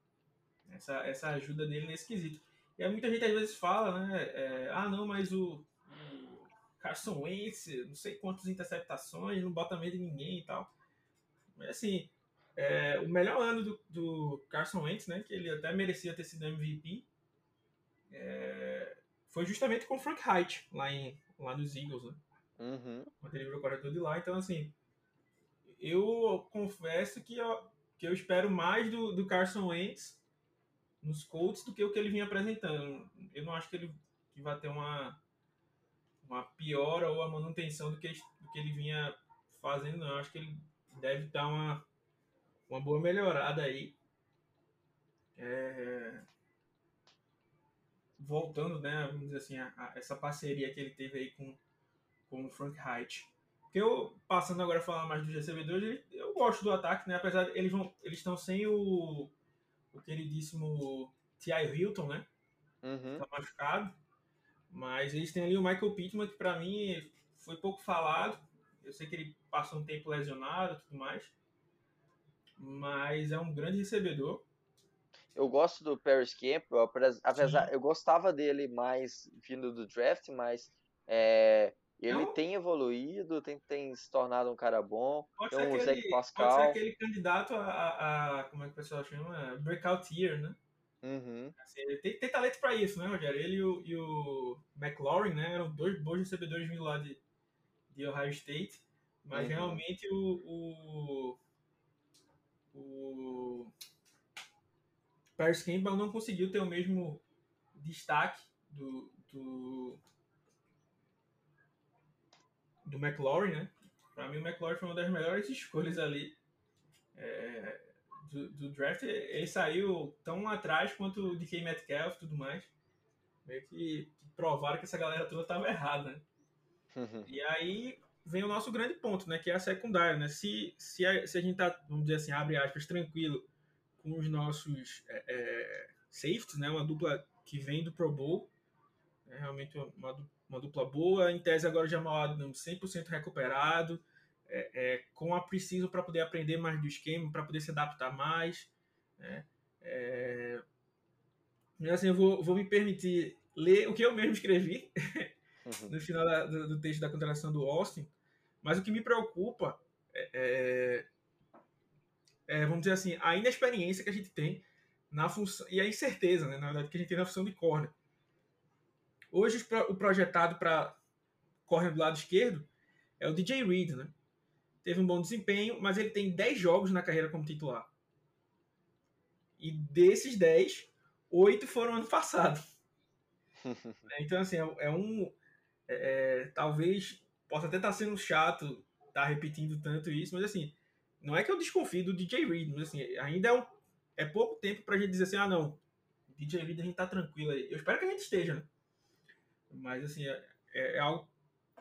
essa, essa ajuda dele nesse quesito. E aí muita gente às vezes fala, né? É, ah, não, mas o, Carson Wentz, não sei quantas interceptações, não bota medo em ninguém e tal. Mas assim, é, o melhor ano do, do, Carson Wentz, né, que ele até merecia ter sido MVP, é, foi justamente com o Frank Height, lá, em, lá nos Eagles, né? Uhum. Quando ele virou corretor de lá. Então, assim, eu confesso que eu, que eu espero mais do, do Carson Wentz nos Colts do que o que ele vinha apresentando. Eu não acho que ele que vai ter uma uma piora ou a manutenção do que, do que ele vinha fazendo, não. Eu acho que ele deve dar uma, uma boa melhorada aí. É... Voltando, né, vamos dizer assim, a, a, essa parceria que ele teve aí com, com o Frank Height. Que eu, passando agora a falar mais dos recebedores, eu gosto do ataque, né? Apesar de eles vão, eles estão sem o, o queridíssimo T.I. Hilton, né? Uhum. Tá machucado. Mas eles têm ali o Michael Pittman, que para mim foi pouco falado. Eu sei que ele passou um tempo lesionado e tudo mais. Mas é um grande recebedor. Eu gosto do Paris Campbell, apesar, Sim. eu gostava dele mais vindo do draft, mas é, ele Não. tem evoluído, tem, tem se tornado um cara bom. Pode tem um aquele, Pascal. Pode ser aquele candidato a, a, a, como é que o pessoal chama? Breakout year, né? Uhum. Assim, ele tem, tem talento para isso, né, Rogério? Ele e o, e o McLaurin, né, eram dois bons recebedores vindo lá de, de Ohio State, mas uhum. realmente o, o, o Paris Campbell não conseguiu ter o mesmo destaque do, do, do McLaurin, né? Para mim, o McLaurin foi uma das melhores escolhas ali. É, do, do, draft, ele saiu tão atrás quanto o DK Metcalf e tudo mais. Meio que provaram que essa galera toda estava errada, né? Uhum. E aí vem o nosso grande ponto, né? Que é a secundária, né? Se, se, a, se a gente tá, vamos dizer assim, abre aspas, tranquilo com os nossos é, é, safeties, né? Uma dupla que vem do Pro Bowl, é realmente uma, uma dupla boa. Em tese agora já Jamal Adams 100% recuperado é, é, com a Preciso para poder aprender mais do esquema, para poder se adaptar mais. Né? É, assim, eu vou, vou, me permitir ler o que eu mesmo escrevi uhum. no final da, do, do, texto da contratação do Austin, mas o que me preocupa é, é, é, vamos dizer assim, a inexperiência que a gente tem na função, e a incerteza, né, na verdade, que a gente tem na função de corner. Hoje o projetado para corner do lado esquerdo é o DJ Reed, né? Teve um bom desempenho, mas ele tem 10 jogos na carreira como titular. E desses 10, 8 foram ano passado. então, assim, é, é um. É, é, talvez possa até estar tá sendo chato estar tá repetindo tanto isso, mas assim, não é que eu desconfio do DJ Reed, mas assim, ainda é, um, é pouco tempo pra gente dizer assim, ah não, DJ Reed a gente tá tranquilo aí. Eu espero que a gente esteja, né? Mas assim, é, é, é algo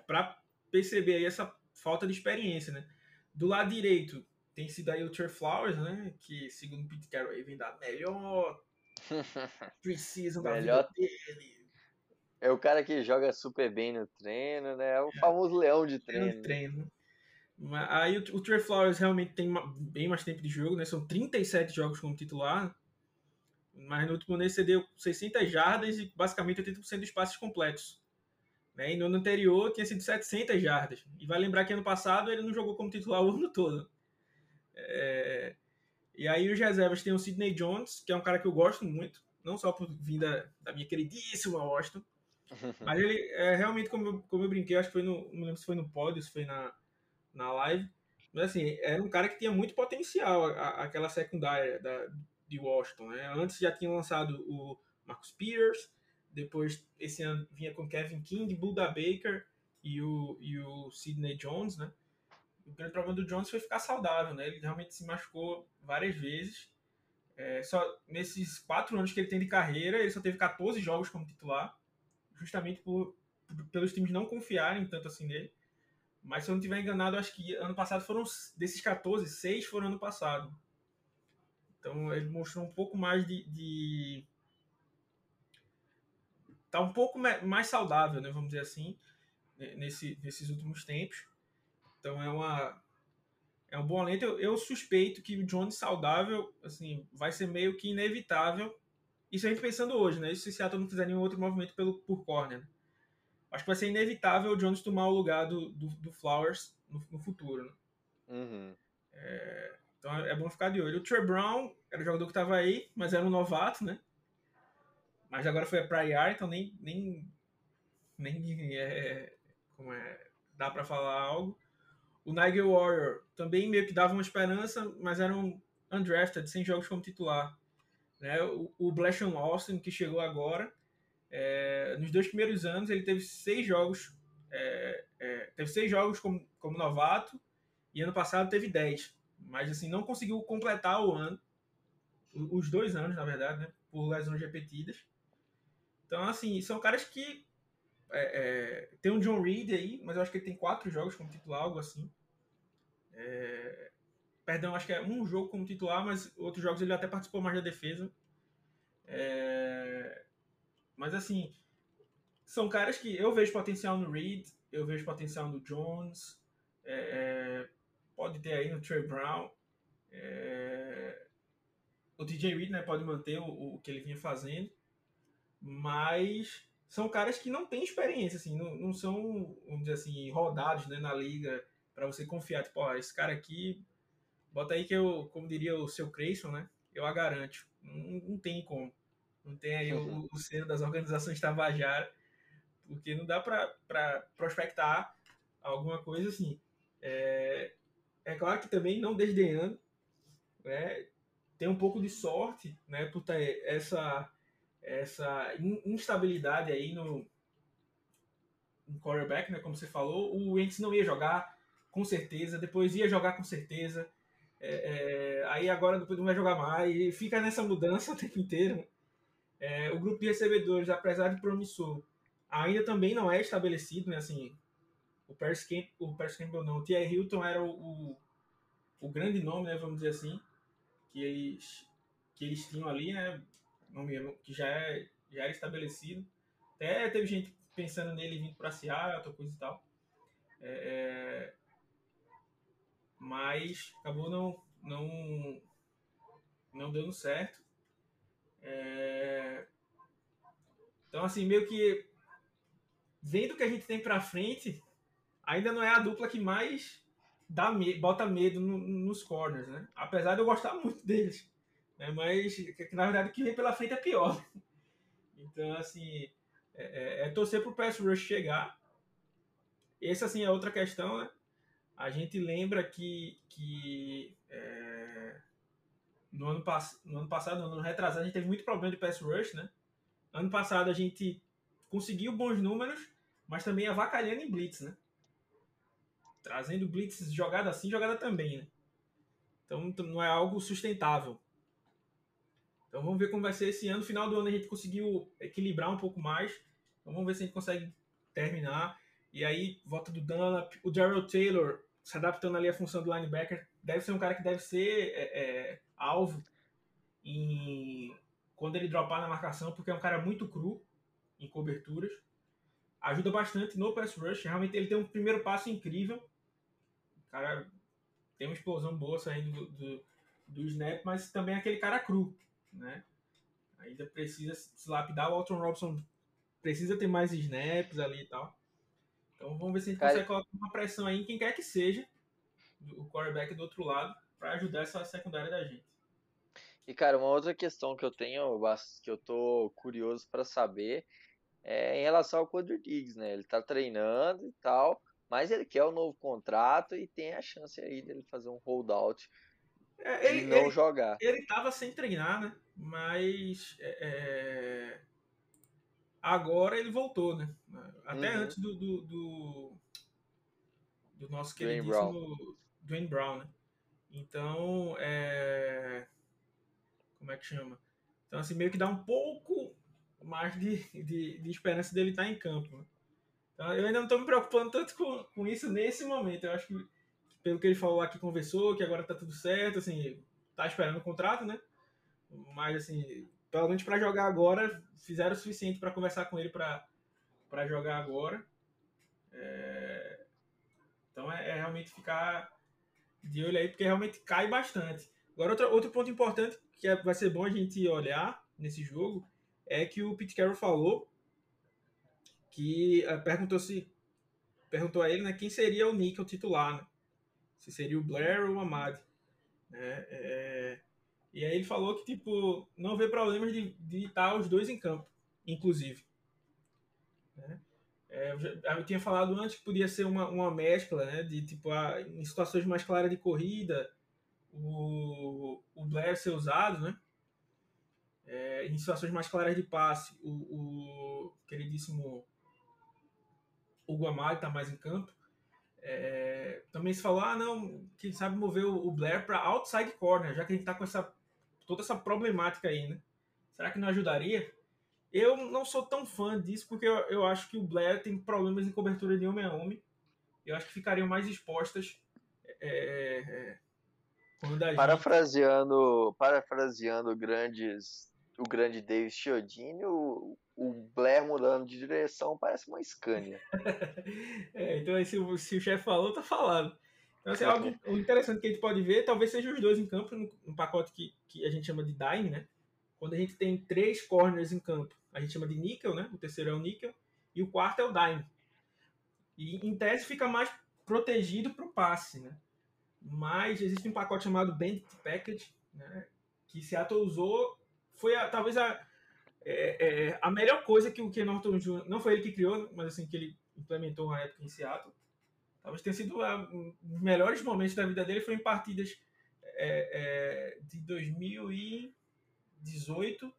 para perceber aí essa falta de experiência, né? Do lado direito tem sido aí o Trey Flowers, né? Que segundo Pete Carroll vem dar melhor precisam da melhor... vida dele. É o cara que joga super bem no treino, né? É o é. famoso leão de treino. treino. Aí o, o Trey Flowers realmente tem bem mais tempo de jogo, né? São 37 jogos como titular. Mas no último mês cedeu 600 jardas e basicamente 80% dos passes completos. Né? E no ano anterior tinha sido 700 jardas. E vai lembrar que ano passado ele não jogou como titular o ano todo. É... E aí os reservas tem o Sidney Jones, que é um cara que eu gosto muito, não só por vinda da minha queridíssima Washington, mas ele é realmente, como eu, como eu brinquei, acho que foi no. Não lembro se foi no pódio, se foi na, na live. Mas assim, era um cara que tinha muito potencial, a, aquela secundária da, de Washington. Né? Antes já tinha lançado o Marcus Peters, depois esse ano vinha com Kevin King, Buda Baker e o, e o Sidney Jones, né? O grande problema do Jones foi ficar saudável, né? Ele realmente se machucou várias vezes. É, só nesses quatro anos que ele tem de carreira, ele só teve 14 jogos como titular justamente por, por, pelos times não confiarem tanto assim nele. Mas se eu não estiver enganado, acho que ano passado foram desses 14, 6 foram ano passado. Então ele mostrou um pouco mais de, de tá um pouco mais saudável, né, vamos dizer assim, nesse, nesses últimos tempos. Então é uma é um bom alento. Eu, eu, suspeito que o Jones saudável, assim, vai ser meio que inevitável isso a gente pensando hoje, né? se Seattle não fizer nenhum outro movimento pelo, por corner. Né? Acho que vai ser inevitável o Jones tomar o lugar do, do, do Flowers no, no, futuro. Né? Uhum. É, então é bom ficar de olho. O Trey Brown era o jogador que estava aí, mas era um novato, né? Mas agora foi para IR, então nem, nem, nem é, como é, dá para falar algo. O Nigel Warrior também meio que dava uma esperança, mas era um undrafted, sem jogos como titular. Né? O, o Blashon Austin, que chegou agora, é, nos dois primeiros anos ele teve seis jogos, é, é, teve seis jogos como, como novato e ano passado teve dez, mas assim não conseguiu completar o ano, os dois anos na verdade, né? por lesões repetidas. Então assim são caras que é, é, tem um John Reed aí, mas eu acho que ele tem quatro jogos como titular, algo assim. É, Perdão, acho que é um jogo como titular, mas outros jogos ele até participou mais da defesa. É... Mas assim, são caras que eu vejo potencial no Reed, eu vejo potencial no Jones, é... pode ter aí no Trey Brown. É... O DJ Reed né, pode manter o, o, que ele vinha fazendo, mas são caras que não têm experiência, assim, não, não são, vamos dizer assim, rodados né, na liga para você confiar, tipo, ó, esse cara aqui Bota aí que eu, como diria o seu Creyson, né? Eu a garanto. Não, não tem como. Não tem aí uhum. o, o selo das organizações Tabajara, porque não dá para prospectar alguma coisa assim. É, é claro que também não desdenhando, né? Tem um pouco de sorte, né? Por ter essa, essa instabilidade aí no, no quarterback, né? Como você falou, o Wentz não ia jogar com certeza, depois ia jogar com certeza, é, é, aí agora depois não vai jogar mais e fica nessa mudança o tempo inteiro. É, o grupo de recebedores, apesar de promissor, ainda também não é estabelecido, né? Assim, o Paris, Camp, o Paris Campbell não, o T.I. Hilton era o, o, o, grande nome, né? Vamos dizer assim, que eles que eles tinham ali, né? Nome que já é, já era estabelecido. Até teve gente pensando nele vindo para Seattle, coisa e tal. É, mas acabou não, não, não dando certo. É... Então, assim, meio que vendo o que a gente tem pra frente, ainda não é a dupla que mais dá me bota medo no, nos corners, né? Apesar de eu gostar muito deles. Né? Mas, na verdade, o que vem pela frente é pior. Então, assim, é, é, é torcer pro pass rush chegar essa, assim, é outra questão, né? A gente lembra que, que é, no, ano no ano passado, no ano retrasado, a gente teve muito problema de pass rush, né? Ano passado a gente conseguiu bons números, mas também avacalhando em blitz, né? Trazendo blitz jogada assim, jogada também, né? Então não é algo sustentável. Então vamos ver como vai ser esse ano. No final do ano a gente conseguiu equilibrar um pouco mais. Então vamos ver se a gente consegue terminar. E aí, volta do Dunlap, o Daryl Taylor se adaptando ali à função do linebacker, deve ser um cara que deve ser é, é, alvo em, quando ele dropar na marcação, porque é um cara muito cru em coberturas. Ajuda bastante no pass rush. Realmente ele tem um primeiro passo incrível. O cara tem uma explosão boa saindo do, do, do snap, mas também é aquele cara cru, né? Ainda precisa se lapidar. O Alton Robson precisa ter mais snaps ali e tal. Então vamos ver se a gente Cara... consegue colocar uma pressão aí em quem quer que seja, o quarterback do outro lado, para ajudar essa secundária da gente. E cara, uma outra questão que eu tenho, que eu tô curioso para saber, é em relação ao Cody Diggs, né? Ele tá treinando e tal, mas ele quer o um novo contrato e tem a chance aí dele fazer um holdout é, ele, e não ele, jogar. Ele tava sem treinar, né? Mas é, é Agora ele voltou, né? Até uhum. antes do, do, do, do nosso queridíssimo Dwayne Brown. Dwayne Brown, né? Então, é... como é que chama? Então, assim, meio que dá um pouco mais de, de, de esperança dele estar em campo. Né? Então, eu ainda não estou me preocupando tanto com, com isso nesse momento. Eu acho que, pelo que ele falou aqui, conversou, que agora tá tudo certo, assim, tá esperando o contrato, né? Mas, assim, pelo menos para jogar agora, fizeram o suficiente para conversar com ele para jogar agora. É... Então é, é, realmente ficar de olho aí, porque realmente cai bastante. Agora, outro, outro ponto importante que é, vai ser bom a gente olhar nesse jogo é que o Pete Carroll falou que uh, perguntou se perguntou a ele né, quem seria o Nickel titular, né? se seria o Blair ou o Amad. Né? É, e aí ele falou que, tipo, não vê problemas de, de estar os dois em campo, inclusive. Né? É, eu, já, eu, tinha falado antes que podia ser uma, uma mescla, né? De, tipo, a, em situações mais claras de corrida, o, o Blair ser usado, né? É, em situações mais claras de passe, o, o queridíssimo Hugo Amari está mais em campo. É, também se falou, ah, não, quem sabe mover o, o Blair para outside corner, já que a gente está com essa toda essa problemática aí, né? Será que não ajudaria? Eu não sou tão fã disso porque eu, eu acho que o Blair tem problemas em cobertura de homem a homem. Eu acho que ficariam mais expostas é, é, parafraseando, parafraseando grandes, o grande David Chiodini, o, o Blair mudando de direção parece uma Scania. é, então se, se o chefe falou, tá falado. Então, assim, algo interessante que a gente pode ver, talvez seja os dois em campo, no pacote que, que a gente chama de dime, né? Quando a gente tem três corners em campo, a gente chama de níquel, né? O terceiro é o níquel, e o quarto é o dime. E em tese fica mais protegido para o passe, né? Mas existe um pacote chamado Bandit Package, né? Que Seattle usou, foi a, talvez a, é, é, a melhor coisa que o Ken Norton Jr., não foi ele que criou, mas assim, que ele implementou na época em Seattle, talvez tenha sido um dos melhores momentos da vida dele foi em partidas é, é, de 2018,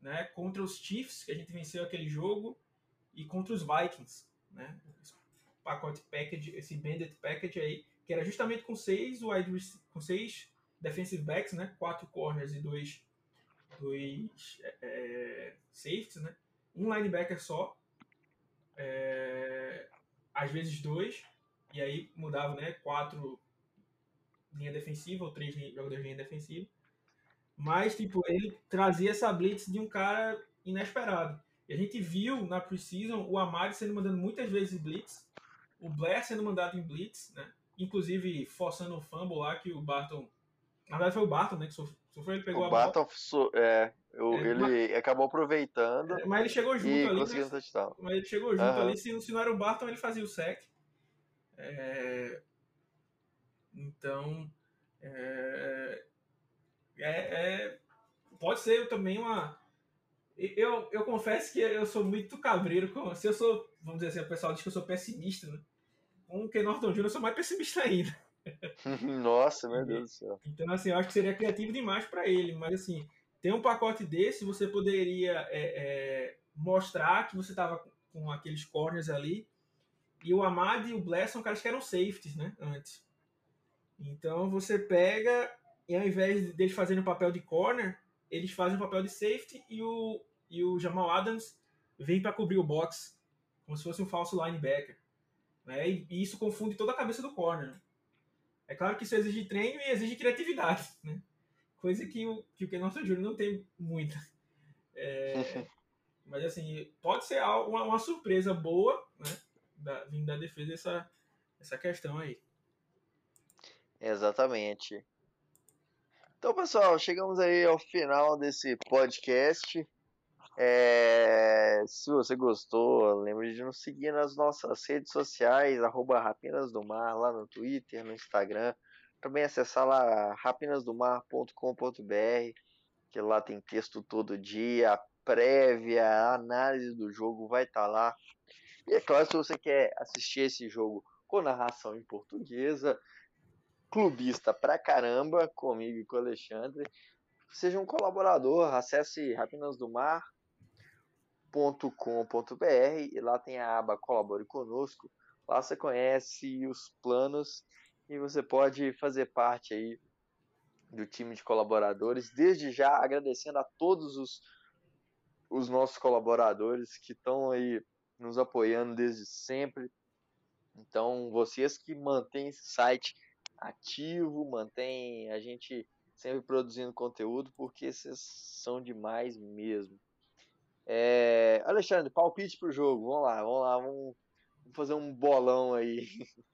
né, contra os Chiefs, que a gente venceu aquele jogo, e contra os Vikings, né, esse pacote package, esse banded package aí, que era justamente com seis wide com seis defensive backs, né, quatro corners e dois dois é, é safeties, né, um linebacker só, é, às vezes dois, e aí mudava, né? Quatro linha defensiva ou três jogadores de linha defensiva. Mas, tipo, ele trazia essa blitz de um cara inesperado. E a gente viu na preseason o Amari sendo mandado muitas vezes blitz, o Blair sendo mandado em blitz, né? Inclusive forçando o fumble lá que o Barton. Na verdade foi o Barton, né? Que sofreu, ele pegou o a Barton, bola. É, eu, é, ele mas... acabou aproveitando. É, mas ele chegou junto ali. Conseguiu mas, mas ele chegou junto uhum. ali. Se, se não era o Barton, ele fazia o sec. É, então, é, é, é, pode ser também uma. Eu, eu confesso que eu sou muito cabreiro. Com, se eu sou, vamos dizer assim, o pessoal diz que eu sou pessimista, né? com o Ken Norton Jr. eu sou mais pessimista ainda. Nossa, meu Deus do céu. Então, assim, eu acho que seria criativo demais para ele, mas assim, ter um pacote desse, você poderia é, é, mostrar que você tava com aqueles corners ali. E o Amad e o Bless são caras que eram safeties, né? Antes. Então você pega e ao invés deles fazerem o papel de corner, eles fazem o papel de safety e o, e o Jamal Adams vem para cobrir o box, como se fosse um falso linebacker. Né? E, e, isso confunde toda a cabeça do corner. É claro que isso exige treino e exige criatividade, né? coisa que o, que o Norton Jr. não tem muita. É, mas assim, pode ser uma, uma surpresa boa, né? Da, vindo da defesa essa, essa questão aí. Exatamente. Então, pessoal, chegamos aí ao final desse podcast. É, se você gostou, lembre de nos seguir nas nossas redes sociais, arroba Rapinas do Mar, lá no Twitter, no Instagram. Também acessar lá rapinasdomar.com.br, que lá tem texto todo dia, prévia, análise do jogo vai estar tá lá. E é claro, se você quer assistir esse jogo com narração em portuguesa, clubista pra caramba, comigo e com o Alexandre. Seja um colaborador, acesse rapinasdomar.com.br e lá tem a aba Colabore Conosco. Lá você conhece os planos e você pode fazer parte aí do time de colaboradores. Desde já agradecendo a todos os, os nossos colaboradores que estão aí nos apoiando desde sempre. Então, vocês que mantêm esse site ativo, mantém a gente sempre produzindo conteúdo, porque vocês são demais mesmo. É... Alexandre, palpite pro jogo. Vamos lá, vamos lá, vamos, vamos fazer um bolão aí.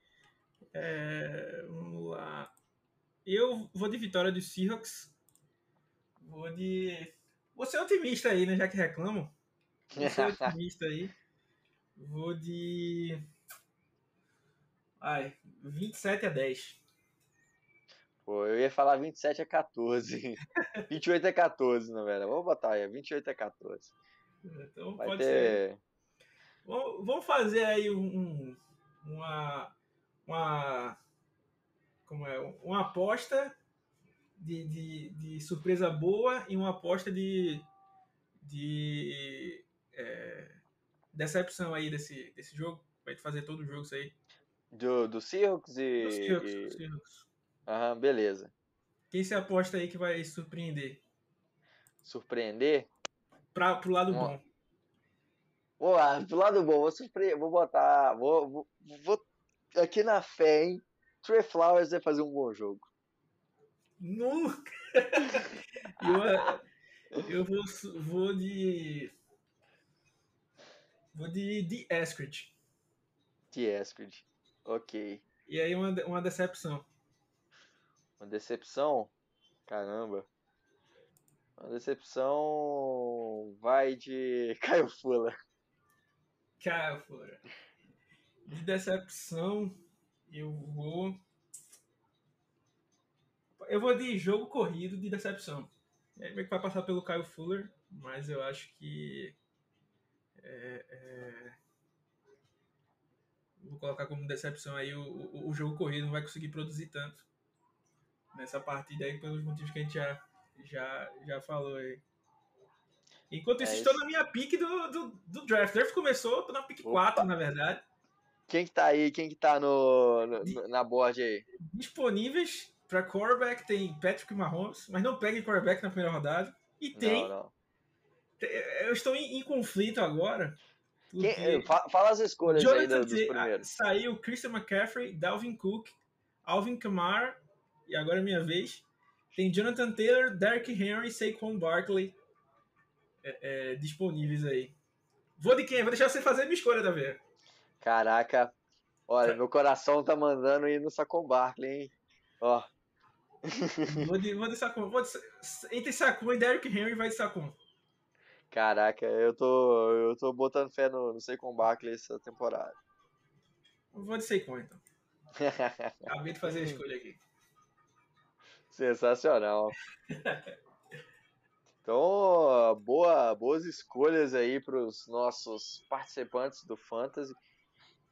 É... Vamos lá. Eu vou de vitória do Seahawks. Vou de. Vou ser otimista aí, né? Já que reclamo. Vou ser otimista aí. Vou de. Ai, 27 a 10. Pô, eu ia falar 27 a 14. 28 a 14, na verdade. Vamos botar aí, 28 a 14. Então Vai pode ter... ser. Vamos fazer aí um, uma, uma, como é, uma aposta de, de, de surpresa boa e uma aposta de, de é, decepção aí desse, desse jogo. Vai fazer todo o jogo isso aí. Do, do Seahawks e. Do Seahawks, e... Seahawks. Aham, beleza. Quem você aposta aí que vai surpreender? Surpreender? Pra, pro lado bom. Vou lá, pro lado bom, vou surpreender, vou botar. Vou, vou, vou, aqui na fé, hein? Trey Flowers vai fazer um bom jogo. Nunca! eu, eu vou, vou de. Vou de, de Eskridge. De Eskridge. Ok. E aí uma, uma decepção. Uma decepção? Caramba. Uma decepção vai de Caio Fuller. Caio Fuller. De decepção, eu vou. Eu vou de jogo corrido de decepção. É meio que vai passar pelo Caio Fuller, mas eu acho que. É, é... Vou colocar como decepção aí o, o, o jogo corrido não vai conseguir produzir tanto nessa partida aí pelos motivos que a gente já, já, já falou aí. Enquanto isso, é estou na minha pique do, do, do draft. O draft começou, tô na pique 4, na verdade. Quem que tá aí? Quem que tá no, no na board aí? Disponíveis para quarterback tem Patrick Mahomes, mas não pegue quarterback na primeira rodada. E tem. Não, não. Eu estou em, em conflito agora. Quem, fala as escolhas Jonathan aí dos primeiros. Saiu Christian McCaffrey, Dalvin Cook, Alvin Kamara e agora é minha vez. Tem Jonathan Taylor, Derrick Henry, Saquon Barkley é, é, disponíveis aí. Vou de quem? Vou deixar você fazer a minha escolha, Davi. Caraca, olha, meu coração tá mandando ir no Saquon Barkley, hein? Ó. vou de, vou de Saquon. Vou de, entre Saquon e Derrick Henry vai de Saquon. Caraca, eu tô, eu tô botando fé no, no Saquon Barkley essa temporada. Vou de Saquon, então. Acabei de fazer a escolha aqui. Sensacional. Então, boa, boas escolhas aí para os nossos participantes do Fantasy.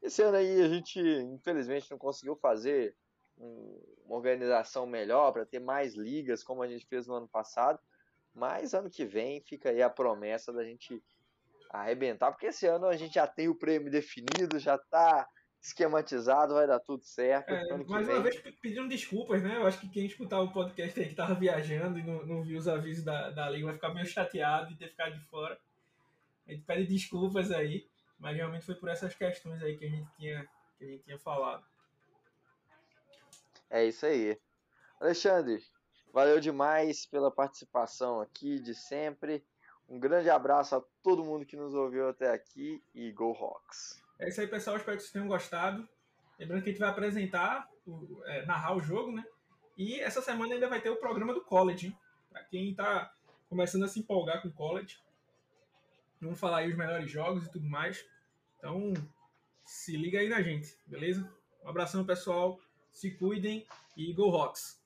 Esse ano aí a gente, infelizmente, não conseguiu fazer uma organização melhor para ter mais ligas, como a gente fez no ano passado. Mas ano que vem fica aí a promessa da gente arrebentar, porque esse ano a gente já tem o prêmio definido, já está esquematizado, vai dar tudo certo. É, mais uma vez pedindo desculpas, né? Eu acho que quem escutava o podcast aí que tava viajando e não, não viu os avisos da, da liga vai ficar meio chateado de ter ficado de fora. A gente pede desculpas aí, mas realmente foi por essas questões aí que a gente tinha, que a gente tinha falado. É isso aí. Alexandre, valeu demais pela participação aqui de sempre. Um grande abraço a todo mundo que nos ouviu até aqui e Go Rocks! É isso aí, pessoal. Espero que vocês tenham gostado. Lembrando que a gente vai apresentar, o, é, narrar o jogo, né? E essa semana ainda vai ter o programa do college, Para quem está começando a se empolgar com o college. Vamos falar aí os melhores jogos e tudo mais. Então, se liga aí na gente, beleza? Um abração, pessoal. Se cuidem e Go Rocks!